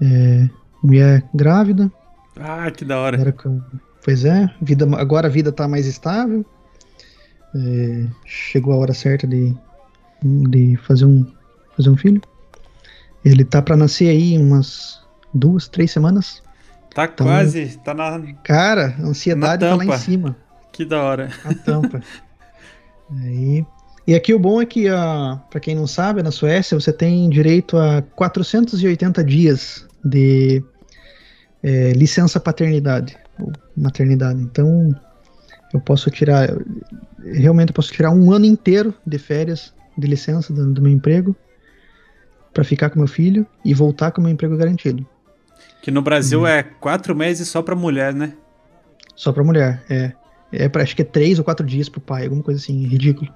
É, mulher grávida. Ah, que da hora. Com, pois é, vida, agora a vida tá mais estável. É, chegou a hora certa de, de fazer, um, fazer um filho. Ele tá para nascer aí umas duas, três semanas. Tá então, quase, tá na. Cara, a ansiedade tá lá em cima. Que da hora. A tampa. aí e aqui o bom é que, uh, para quem não sabe, na Suécia você tem direito a 480 dias de é, licença paternidade ou maternidade. Então, eu posso tirar, realmente eu posso tirar um ano inteiro de férias de licença do, do meu emprego para ficar com meu filho e voltar com meu emprego garantido. Que no Brasil hum. é quatro meses só para mulher, né? Só para mulher, é. É, acho que é três ou quatro dias pro pai, alguma coisa assim, ridículo.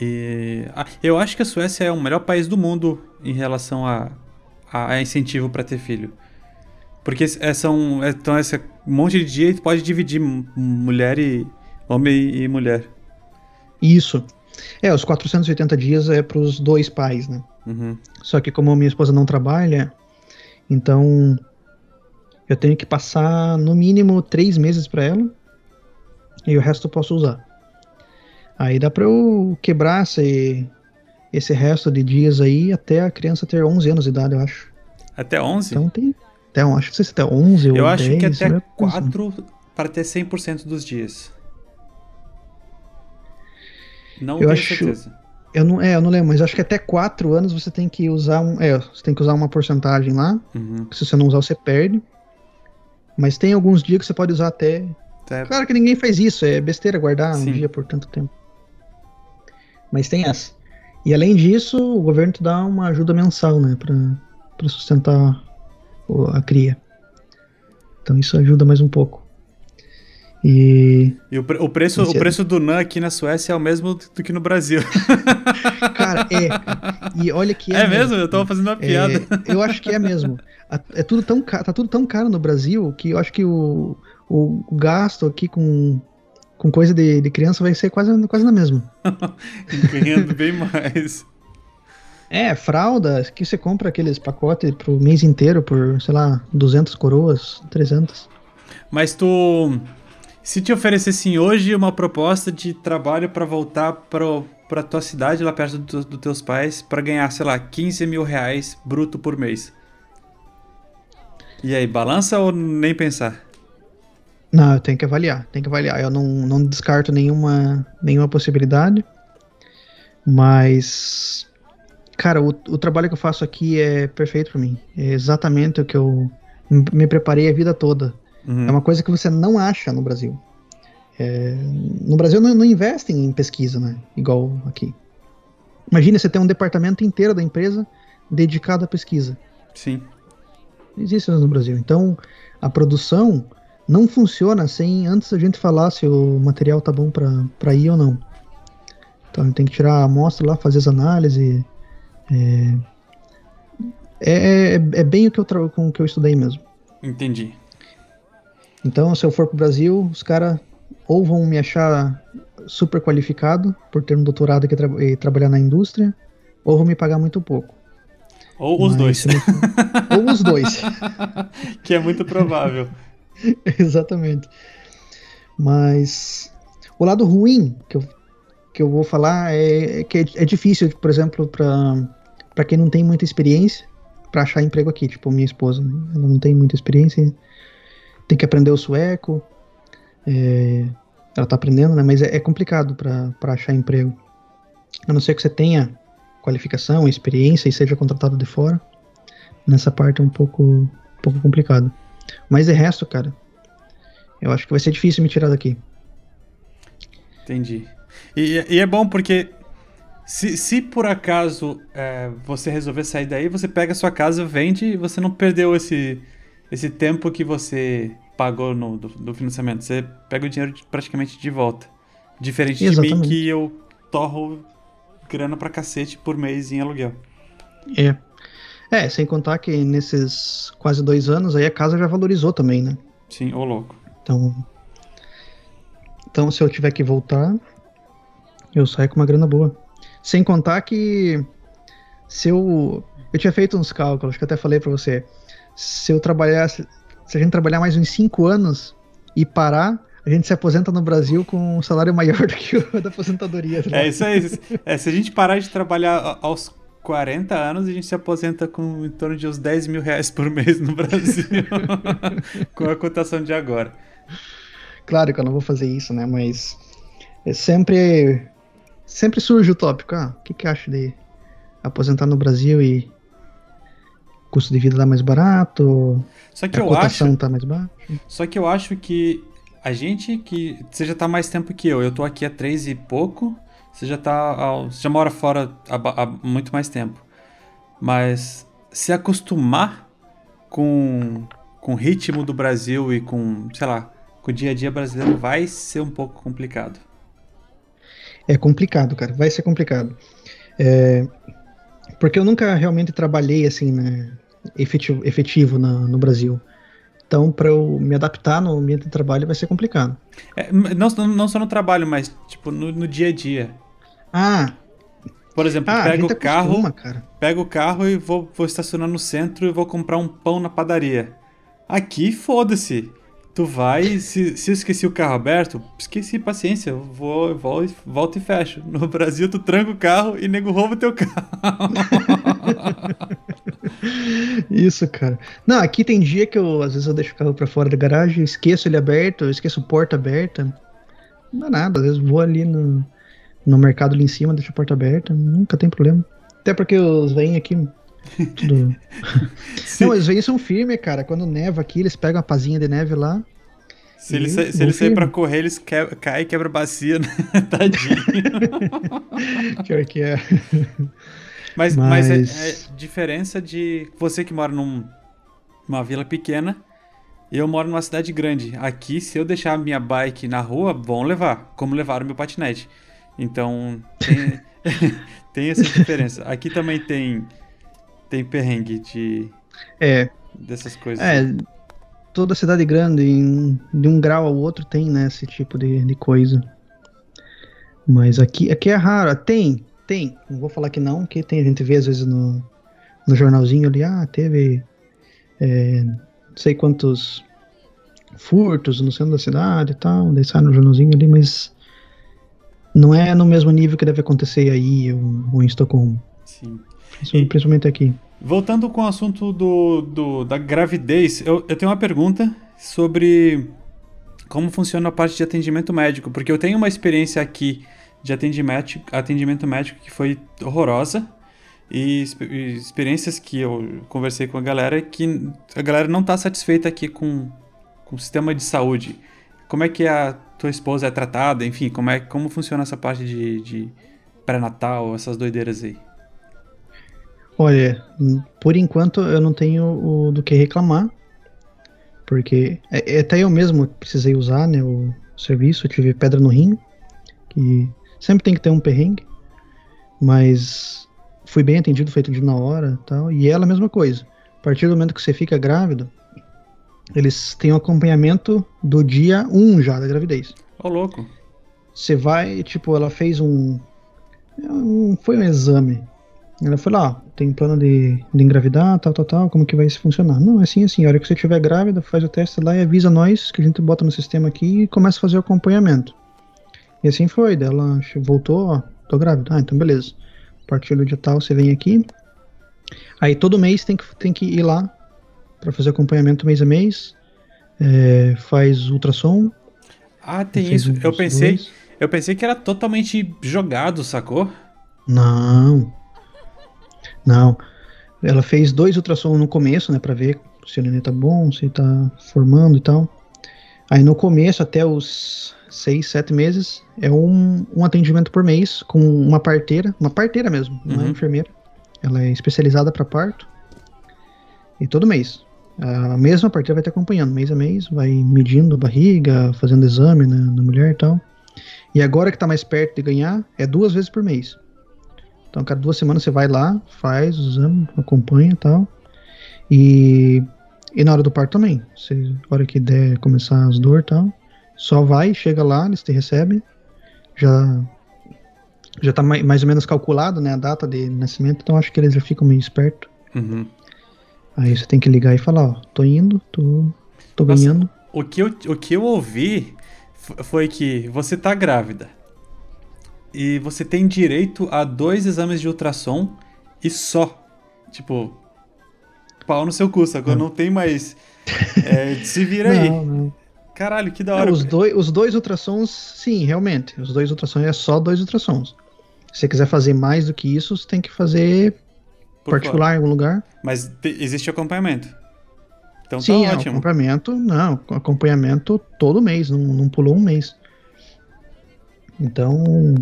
E, ah, eu acho que a Suécia é o melhor país do mundo em relação a, a, a incentivo para ter filho. Porque é, são, é, então esse monte de dia pode dividir mulher e homem e mulher. Isso. É, os 480 dias é para os dois pais, né? Uhum. Só que como minha esposa não trabalha, então eu tenho que passar no mínimo três meses para ela e o resto eu posso usar. Aí dá pra eu quebrar esse, esse resto de dias aí até a criança ter 11 anos de idade, eu acho. Até 11? Então tem. Até, acho que se até 11 ou Eu acho 10, que até 4 para ter 100% dos dias. Não eu tenho acho, certeza. Eu não, é, eu não lembro, mas acho que até 4 anos você tem que usar um. É, você tem que usar uma porcentagem lá. Uhum. Se você não usar, você perde. Mas tem alguns dias que você pode usar até. até... Claro que ninguém faz isso, é besteira guardar Sim. um dia por tanto tempo. Mas tem essa. E além disso, o governo te dá uma ajuda mensal, né, para sustentar a cria. Então isso ajuda mais um pouco. E, e o, o, preço, o preço do NAN aqui na Suécia é o mesmo do que no Brasil. Cara, é. E olha que é. É mesmo? mesmo? Eu tava fazendo uma piada. É, eu acho que é mesmo. É tudo tão caro, tá tudo tão caro no Brasil que eu acho que o, o gasto aqui com com coisa de, de criança vai ser quase, quase na mesma. Ganhando bem mais. É, fralda, que você compra aqueles pacotes pro mês inteiro por, sei lá, 200 coroas, 300. Mas tu, se te oferecessem hoje uma proposta de trabalho para voltar pro, pra tua cidade, lá perto dos do teus pais, para ganhar, sei lá, 15 mil reais bruto por mês. E aí, balança ou nem pensar? Não, eu tenho que avaliar, tenho que avaliar. Eu não, não descarto nenhuma, nenhuma possibilidade. Mas, cara, o, o trabalho que eu faço aqui é perfeito para mim. É exatamente o que eu me preparei a vida toda. Uhum. É uma coisa que você não acha no Brasil. É, no Brasil não, não investem em pesquisa, né? Igual aqui. Imagina você ter um departamento inteiro da empresa dedicado à pesquisa. Sim. Não existe isso no Brasil. Então, a produção não funciona sem antes a gente falar se o material tá bom para ir ou não. Então, a gente tem que tirar a amostra lá, fazer as análises. É, é, é, é bem o que eu, com o que eu estudei mesmo. Entendi. Então, se eu for pro Brasil, os caras ou vão me achar super qualificado por ter um doutorado e, tra e trabalhar na indústria, ou vão me pagar muito pouco. Ou os Mas, dois. ou os dois. que é muito provável. Exatamente. Mas o lado ruim que eu, que eu vou falar é, é que é, é difícil, por exemplo, para quem não tem muita experiência, para achar emprego aqui. Tipo, minha esposa, ela não tem muita experiência, tem que aprender o sueco. É, ela tá aprendendo, né? Mas é, é complicado para achar emprego. A não ser que você tenha qualificação, experiência e seja contratado de fora. Nessa parte é um pouco, um pouco complicado. Mas de resto, cara, eu acho que vai ser difícil me tirar daqui. Entendi. E, e é bom porque se, se por acaso é, você resolver sair daí, você pega a sua casa, vende e você não perdeu esse, esse tempo que você pagou no, do, do financiamento. Você pega o dinheiro praticamente de volta. Diferente Exatamente. de mim que eu torro grana pra cacete por mês em aluguel. É. É, sem contar que nesses quase dois anos aí a casa já valorizou também, né? Sim, ô louco. Então. Então se eu tiver que voltar, eu saio com uma grana boa. Sem contar que se eu. Eu tinha feito uns cálculos, que eu até falei pra você. Se eu trabalhasse. Se a gente trabalhar mais uns 5 anos e parar, a gente se aposenta no Brasil com um salário maior do que o da aposentadoria. Tá é isso aí. É, se a gente parar de trabalhar aos 40 anos, a gente se aposenta com em torno de uns 10 mil reais por mês no Brasil. com a cotação de agora. Claro que eu não vou fazer isso, né? Mas é sempre, sempre surge o tópico. Ah, o que, que acha de aposentar no Brasil e custo de vida lá mais barato? Só que a eu cotação acho, tá mais baixa. Só que eu acho que a gente que. Você já tá mais tempo que eu. Eu tô aqui há três e pouco. Você já tá. Você já mora fora há, há muito mais tempo. Mas se acostumar com, com o ritmo do Brasil e com, sei lá, com o dia a dia brasileiro vai ser um pouco complicado. É complicado, cara. Vai ser complicado. É, porque eu nunca realmente trabalhei assim, né, efetivo, efetivo no, no Brasil. Então, para eu me adaptar no ambiente de trabalho vai ser complicado. É, não, não só no trabalho, mas tipo no, no dia a dia. Ah. Por exemplo, ah, pega o carro, cara. pega o carro e vou, vou estacionar no centro e vou comprar um pão na padaria. Aqui, foda-se. Tu vai, se, se eu esqueci o carro aberto, esqueci, paciência, eu vou, vou, volto e fecho. No Brasil, tu tranca o carro e nego rouba o teu carro. Isso, cara. Não, aqui tem dia que eu, às vezes, eu deixo o carro pra fora da garagem, esqueço ele aberto, eu esqueço porta aberta. Não dá nada, às vezes vou ali no, no mercado ali em cima, deixo a porta aberta, nunca tem problema. Até porque os vêm aqui tudo. Não, eles vêm são firmes, cara. Quando neva aqui, eles pegam a pazinha de neve lá. Se eles sa se ele sair pra correr, eles que caem e quebra a bacia, né? Tadinho. Pior que é. Mas, mas... mas é, é, diferença de você que mora num, numa vila pequena e eu moro numa cidade grande. Aqui, se eu deixar a minha bike na rua, vão levar, como levaram meu patinete. Então, tem, tem essa diferença. Aqui também tem, tem perrengue de, é, dessas coisas. É, toda cidade grande, em, de um grau ao outro, tem né, esse tipo de, de coisa. Mas aqui, aqui é raro. Tem, tem, não vou falar que não, que tem, a gente vê às vezes no, no jornalzinho ali, ah, teve é, não sei quantos furtos no centro da cidade e tal, daí sai no jornalzinho ali, mas não é no mesmo nível que deve acontecer aí ou, ou em Estocolmo. Sim. E, principalmente aqui. Voltando com o assunto do, do da gravidez, eu, eu tenho uma pergunta sobre como funciona a parte de atendimento médico, porque eu tenho uma experiência aqui de atendimento, atendimento médico que foi horrorosa e experiências que eu conversei com a galera que a galera não está satisfeita aqui com, com o sistema de saúde. Como é que a tua esposa é tratada? Enfim, como é como funciona essa parte de, de pré-natal, essas doideiras aí? Olha, por enquanto eu não tenho do que reclamar, porque é, é, até eu mesmo precisei usar né, o serviço, tive pedra no rim, que sempre tem que ter um perrengue, mas fui bem atendido, foi atendido na hora tal, e ela a mesma coisa. A partir do momento que você fica grávido, eles têm um acompanhamento do dia 1 já da gravidez. Ô, oh, louco. Você vai, tipo, ela fez um, um. Foi um exame ela falou, ó, tem plano de, de engravidar, tal, tal, tal, como que vai se funcionar? Não, é assim, assim, a hora que você estiver grávida, faz o teste lá e avisa nós, que a gente bota no sistema aqui e começa a fazer o acompanhamento. E assim foi, ela voltou, ó, tô grávida, ah, então beleza. A partir do dia tal, você vem aqui. Aí todo mês tem que, tem que ir lá para fazer acompanhamento mês a mês, é, faz ultrassom. Ah, tem isso. Eu pensei, eu pensei que era totalmente jogado, sacou? Não. Não. Ela fez dois ultrassons no começo, né, para ver se o neném tá bom, se tá formando e tal. Aí no começo, até os seis, sete meses, é um, um atendimento por mês com uma parteira, uma parteira mesmo, uhum. uma enfermeira. Ela é especializada para parto. E todo mês. A mesma parteira vai te acompanhando, mês a mês, vai medindo a barriga, fazendo exame né, na mulher e tal. E agora que tá mais perto de ganhar, é duas vezes por mês. Então, cada duas semanas você vai lá, faz o exame, acompanha e tal. E, e na hora do parto também. Na hora que der começar as dores e tal, só vai, chega lá, eles te recebem. Já já tá mais, mais ou menos calculado, né, a data de nascimento, então acho que eles já ficam meio espertos. Uhum. Aí você tem que ligar e falar, ó, tô indo, tô, tô Nossa, ganhando. O que, eu, o que eu ouvi foi que você tá grávida e você tem direito a dois exames de ultrassom e só. Tipo, pau no seu cu, sacou? Não, não tem mais. É, se vira aí. Não, não. Caralho, que da hora. Não, os, dois, os dois ultrassons, sim, realmente. Os dois ultrassons é só dois ultrassons. Se você quiser fazer mais do que isso, você tem que fazer Por particular em algum lugar. Mas existe acompanhamento. Então sim, tá é, ótimo. acompanhamento, não, acompanhamento todo mês, não, não pulou um mês. Então,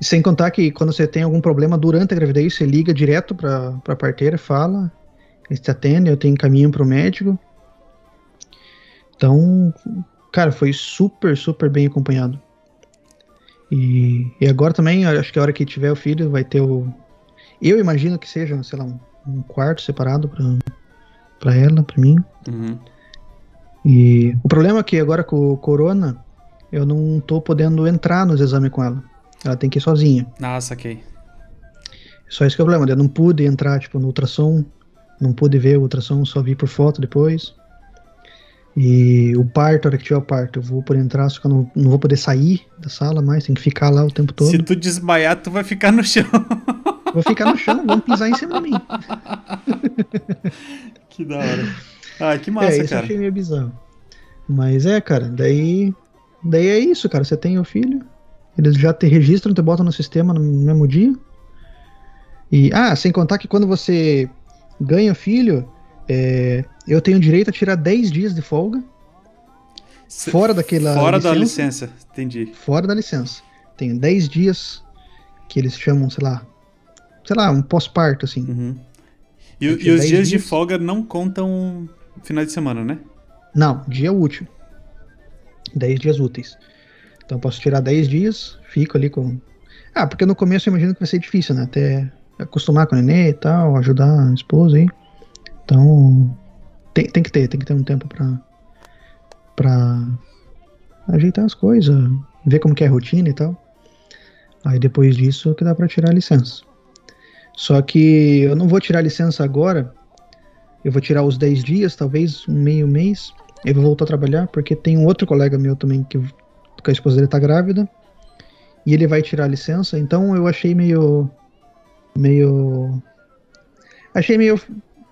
sem contar que quando você tem algum problema durante a gravidez, você liga direto para a parteira, fala, eles te atendem, eu tenho caminho para o médico. Então, cara, foi super, super bem acompanhado. E, e agora também, acho que a hora que tiver o filho, vai ter o. Eu imagino que seja, sei lá, um, um quarto separado para ela, para mim. Uhum. E o problema é que agora com o Corona, eu não tô podendo entrar nos exames com ela. Ela tem que ir sozinha. Ah, saquei. Só esse que é o problema. Eu não pude entrar, tipo, no ultrassom. Não pude ver o ultrassom, só vi por foto depois. E o parto, a hora que tiver o parto, eu vou poder entrar, só que eu não, não vou poder sair da sala mais, tem que ficar lá o tempo todo. Se tu desmaiar, tu vai ficar no chão. Vou ficar no chão, vão pisar em cima de mim. que da hora. Ah, que massa, é, isso cara. Eu achei meio bizarro. Mas é, cara, daí. Daí é isso, cara. Você tem o filho, eles já te registram, te botam no sistema no mesmo dia. E, ah, sem contar que quando você ganha filho, é, eu tenho direito a tirar 10 dias de folga. Fora daquela. Fora licença, da licença, entendi. Fora da licença. Tenho 10 dias que eles chamam, sei lá. Sei lá, um pós-parto, assim. Uhum. E, e os dias, dias de folga não contam final de semana, né? Não, dia útil. 10 dias úteis. Então posso tirar 10 dias, fico ali com. Ah, porque no começo eu imagino que vai ser difícil, né? Até acostumar com o nenê e tal, ajudar a esposa aí. Então, tem, tem que ter, tem que ter um tempo pra, pra ajeitar as coisas, ver como que é a rotina e tal. Aí depois disso que dá pra tirar a licença. Só que eu não vou tirar a licença agora. Eu vou tirar os 10 dias, talvez um meio mês. Eu vou voltar a trabalhar, porque tem um outro colega meu também que porque a esposa dele tá grávida. E ele vai tirar a licença, então eu achei meio. meio. Achei meio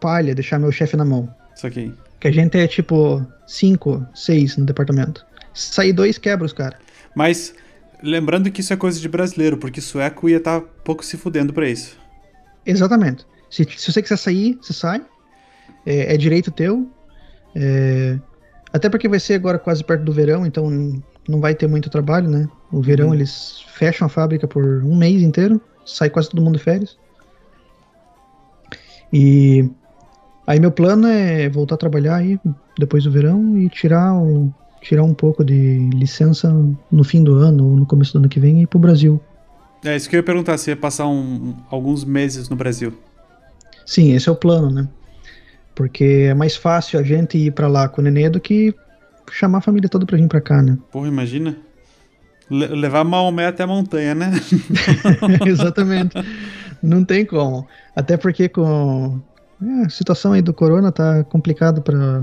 palha deixar meu chefe na mão. Isso aqui. Que a gente é tipo 5, 6 no departamento. sair dois quebra cara. Mas lembrando que isso é coisa de brasileiro, porque sueco ia estar tá pouco se fudendo pra isso. Exatamente. Se, se você quiser sair, você sai. É, é direito teu. É, até porque vai ser agora quase perto do verão, então não vai ter muito trabalho, né? O verão uhum. eles fecham a fábrica por um mês inteiro, sai quase todo mundo de férias. E aí meu plano é voltar a trabalhar aí depois do verão e tirar o, tirar um pouco de licença no fim do ano ou no começo do ano que vem e ir pro Brasil. É isso que eu ia perguntar, se ia passar um, alguns meses no Brasil. Sim, esse é o plano, né? Porque é mais fácil a gente ir para lá com o nenê do que chamar a família toda pra vir pra cá, né? Porra, imagina. Le levar Maomé até a montanha, né? Exatamente. Não tem como. Até porque com é, a situação aí do corona tá complicado para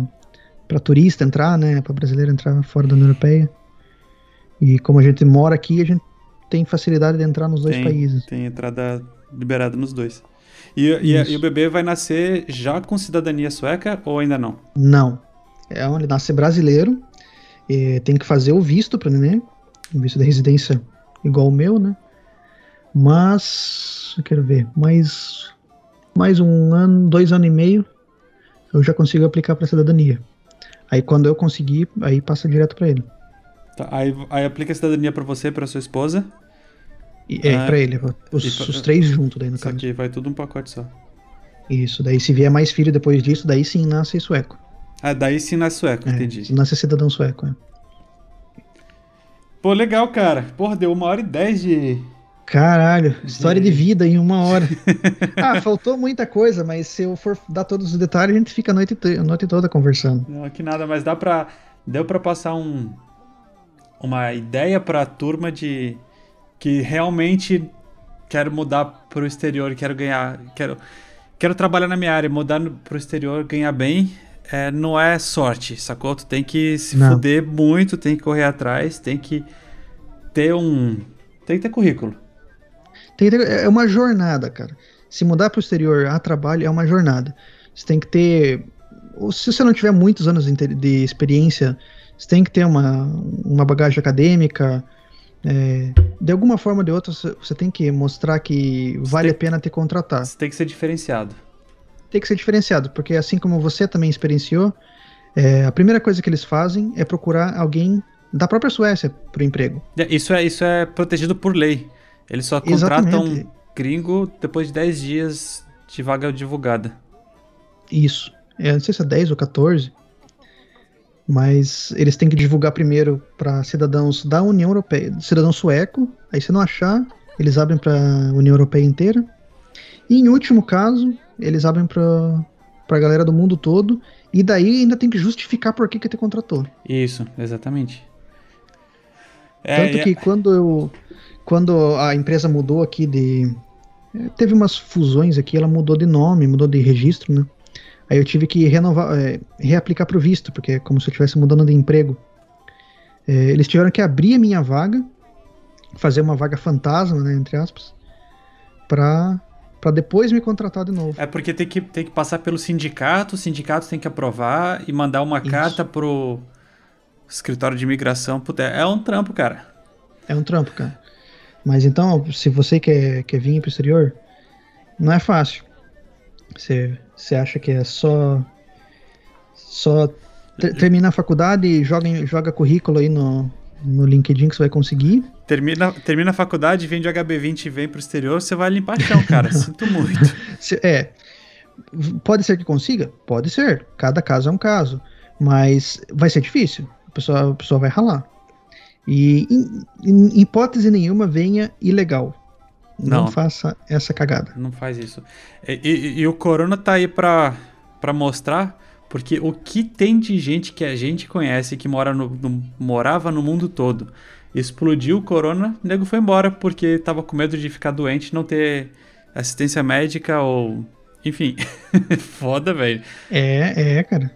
para turista entrar, né, para brasileiro entrar fora da União Europeia. E como a gente mora aqui, a gente tem facilidade de entrar nos dois tem, países. Tem entrada liberada nos dois. E, e, e, o bebê vai nascer já com cidadania sueca ou ainda não? Não. É onde nasce brasileiro. tem que fazer o visto para neném. O visto de residência igual o meu, né? Mas. Eu quero ver. Mais. Mais um ano, dois anos e meio. Eu já consigo aplicar para cidadania. Aí quando eu conseguir, aí passa direto para ele. Tá, aí, aí aplica a cidadania para você, para sua esposa. E, é, ah, pra ele, os, pra, os três juntos daí no caso. aqui vai tudo um pacote só. Isso, daí se vier mais filho depois disso, daí sim nasce sueco. Ah, daí sim nasce sueco, é, entendi. Nasce cidadão sueco, é. Pô, legal, cara. Porra, deu uma hora e dez de, Caralho, história de vida em uma hora. ah, faltou muita coisa, mas se eu for dar todos os detalhes, a gente fica a noite, a noite toda conversando. Não, que nada, mas dá pra. Deu pra passar um. Uma ideia pra turma de. Que realmente quero mudar pro exterior, quero ganhar. Quero, quero trabalhar na minha área, mudar pro exterior, ganhar bem. É, não é sorte, sacou? Tu tem que se não. fuder muito, tem que correr atrás, tem que ter um. Tem que ter currículo. Tem, é uma jornada, cara. Se mudar para o exterior a trabalho é uma jornada. Você tem que ter. Se você não tiver muitos anos de experiência, você tem que ter uma, uma bagagem acadêmica. É, de alguma forma ou de outra, você tem que mostrar que você vale tem, a pena te contratar. Você tem que ser diferenciado. Tem que ser diferenciado, porque assim como você também experienciou, é, a primeira coisa que eles fazem é procurar alguém da própria Suécia para o emprego. É, isso é, isso é protegido por lei. Eles só contratam Exatamente. gringo depois de 10 dias de vaga divulgada. Isso. É, não sei se é 10 ou 14. Mas eles têm que divulgar primeiro para cidadãos da União Europeia, cidadão sueco. Aí se não achar, eles abrem para a União Europeia inteira. E em último caso, eles abrem para a galera do mundo todo. E daí ainda tem que justificar por que, que te contratou. Isso, exatamente. É, Tanto que é... quando eu quando a empresa mudou aqui de. Eh, teve umas fusões aqui, ela mudou de nome, mudou de registro, né? Aí eu tive que renovar, é, reaplicar para o visto, porque é como se eu estivesse mudando de emprego. É, eles tiveram que abrir a minha vaga, fazer uma vaga fantasma, né, entre aspas, para para depois me contratar de novo. É porque tem que, tem que passar pelo sindicato, o sindicato tem que aprovar e mandar uma Isso. carta pro escritório de imigração. Puta, é um trampo, cara. É um trampo, cara. Mas então, se você quer, quer vir para o exterior, não é fácil. Você, você acha que é só só ter, terminar a faculdade e joga, joga currículo aí no, no LinkedIn que você vai conseguir. Termina, termina a faculdade, vem de HB20 e vem para o exterior, você vai limpar chão, cara. Sinto muito. É. Pode ser que consiga? Pode ser. Cada caso é um caso. Mas vai ser difícil. A pessoa, a pessoa vai ralar. E em, em hipótese nenhuma venha ilegal. Não, não, faça essa cagada. Não faz isso. E, e, e o Corona tá aí pra, pra mostrar, porque o que tem de gente que a gente conhece que mora no, no, morava no mundo todo, explodiu o Corona, o nego foi embora porque tava com medo de ficar doente, não ter assistência médica ou. Enfim. Foda, velho. É, é, cara.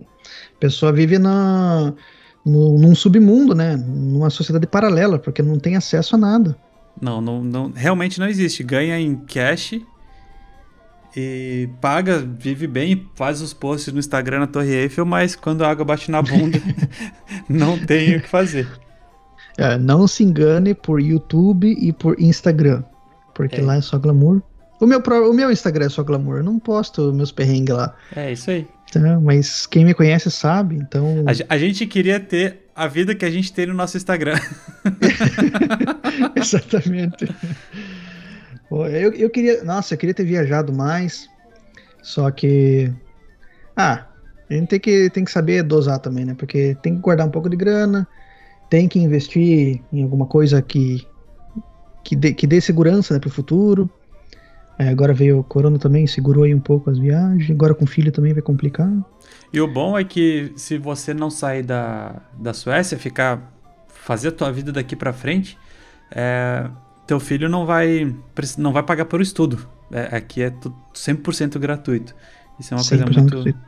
A pessoa vive na no, num submundo, né? Numa sociedade paralela, porque não tem acesso a nada. Não, não, não realmente não existe. Ganha em cash e paga, vive bem, faz os posts no Instagram na Torre Eiffel, mas quando a água bate na bunda, não tem o que fazer. É, não se engane por YouTube e por Instagram, porque é. lá é só glamour. O meu, o meu Instagram é só glamour, eu não posto meus perrengues lá. É, isso aí. Então, mas quem me conhece sabe, então... A, a gente queria ter a vida que a gente tem no nosso Instagram. Exatamente. Eu, eu queria. Nossa, eu queria ter viajado mais. Só que. Ah, a gente tem que, tem que saber dosar também, né? Porque tem que guardar um pouco de grana, tem que investir em alguma coisa que, que, dê, que dê segurança né, para o futuro. É, agora veio o corona também, segurou aí um pouco as viagens. Agora com filho também vai complicar. E o bom é que se você não sair da, da Suécia, ficar fazer a tua vida daqui para frente, é, teu filho não vai não vai pagar por estudo. É, aqui é 100% gratuito. Isso é uma coisa muito,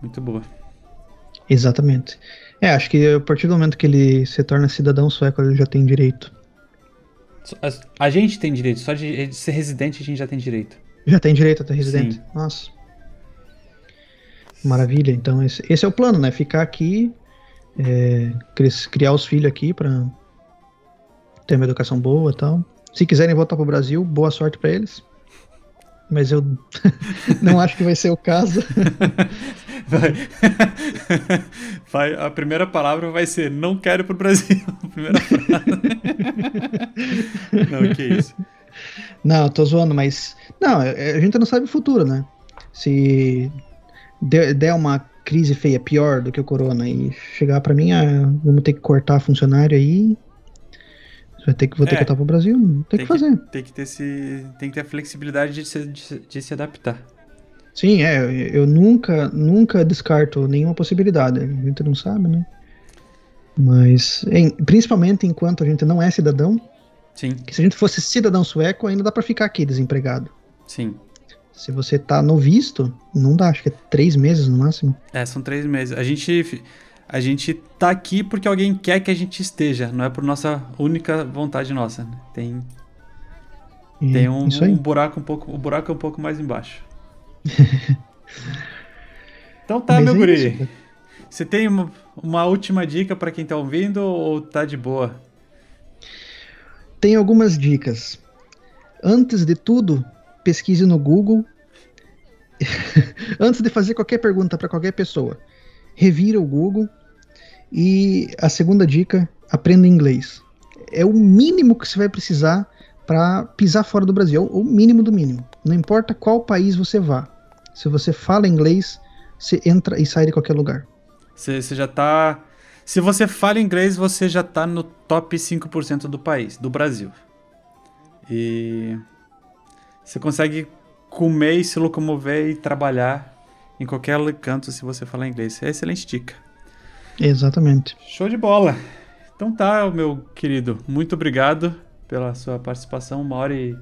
muito boa. Exatamente. É, acho que a partir do momento que ele se torna cidadão sueco, ele já tem direito. A, gente tem direito, só de, de, ser residente a gente já tem direito. Já tem direito a ter residente? Sim. Nossa. Maravilha. Então, esse, esse, é o plano, né? Ficar aqui, é, criar os filhos aqui para ter uma educação boa e tal. Se quiserem voltar pro Brasil, boa sorte para eles. Mas eu não acho que vai ser o caso. Vai. vai. A primeira palavra vai ser não quero pro Brasil. A primeira frase. não, que isso. Não, tô zoando, mas. Não, é, a gente não sabe o futuro, né? Se der uma crise feia pior do que o corona e chegar para mim, ah, vamos ter que cortar funcionário aí, Vai ter que, vou ter é, que voltar pro Brasil, tem, tem que fazer. tem que ter esse, tem que ter a flexibilidade de se, de, de se adaptar. Sim, é, eu nunca, nunca descarto nenhuma possibilidade. A gente não sabe, né? Mas, em, principalmente enquanto a gente não é cidadão. Sim. Que se a gente fosse cidadão sueco, ainda dá para ficar aqui desempregado. Sim. Se você tá no visto, não dá, acho que é três meses no máximo. É, são três meses. A gente a gente tá aqui porque alguém quer que a gente esteja, não é por nossa única vontade nossa. Né? Tem e tem um, um, buraco um pouco, o buraco é um pouco mais embaixo. então tá, Mas meu é guri. Isso, Você tem uma, uma última dica para quem tá ouvindo ou tá de boa? Tem algumas dicas. Antes de tudo, pesquise no Google. Antes de fazer qualquer pergunta para qualquer pessoa, revira o Google. E a segunda dica, aprenda inglês. É o mínimo que você vai precisar para pisar fora do Brasil, é o mínimo do mínimo. Não importa qual país você vá. Se você fala inglês, você entra e sai de qualquer lugar. Você, já tá. Se você fala inglês, você já tá no top 5% do país, do Brasil. E você consegue comer e se locomover e trabalhar em qualquer canto se você falar inglês. É excelente dica. Exatamente. Show de bola. Então tá, meu querido. Muito obrigado pela sua participação. Uma hora e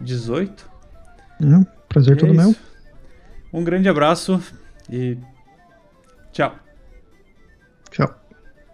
18. É, prazer e todo é meu. Um grande abraço e tchau.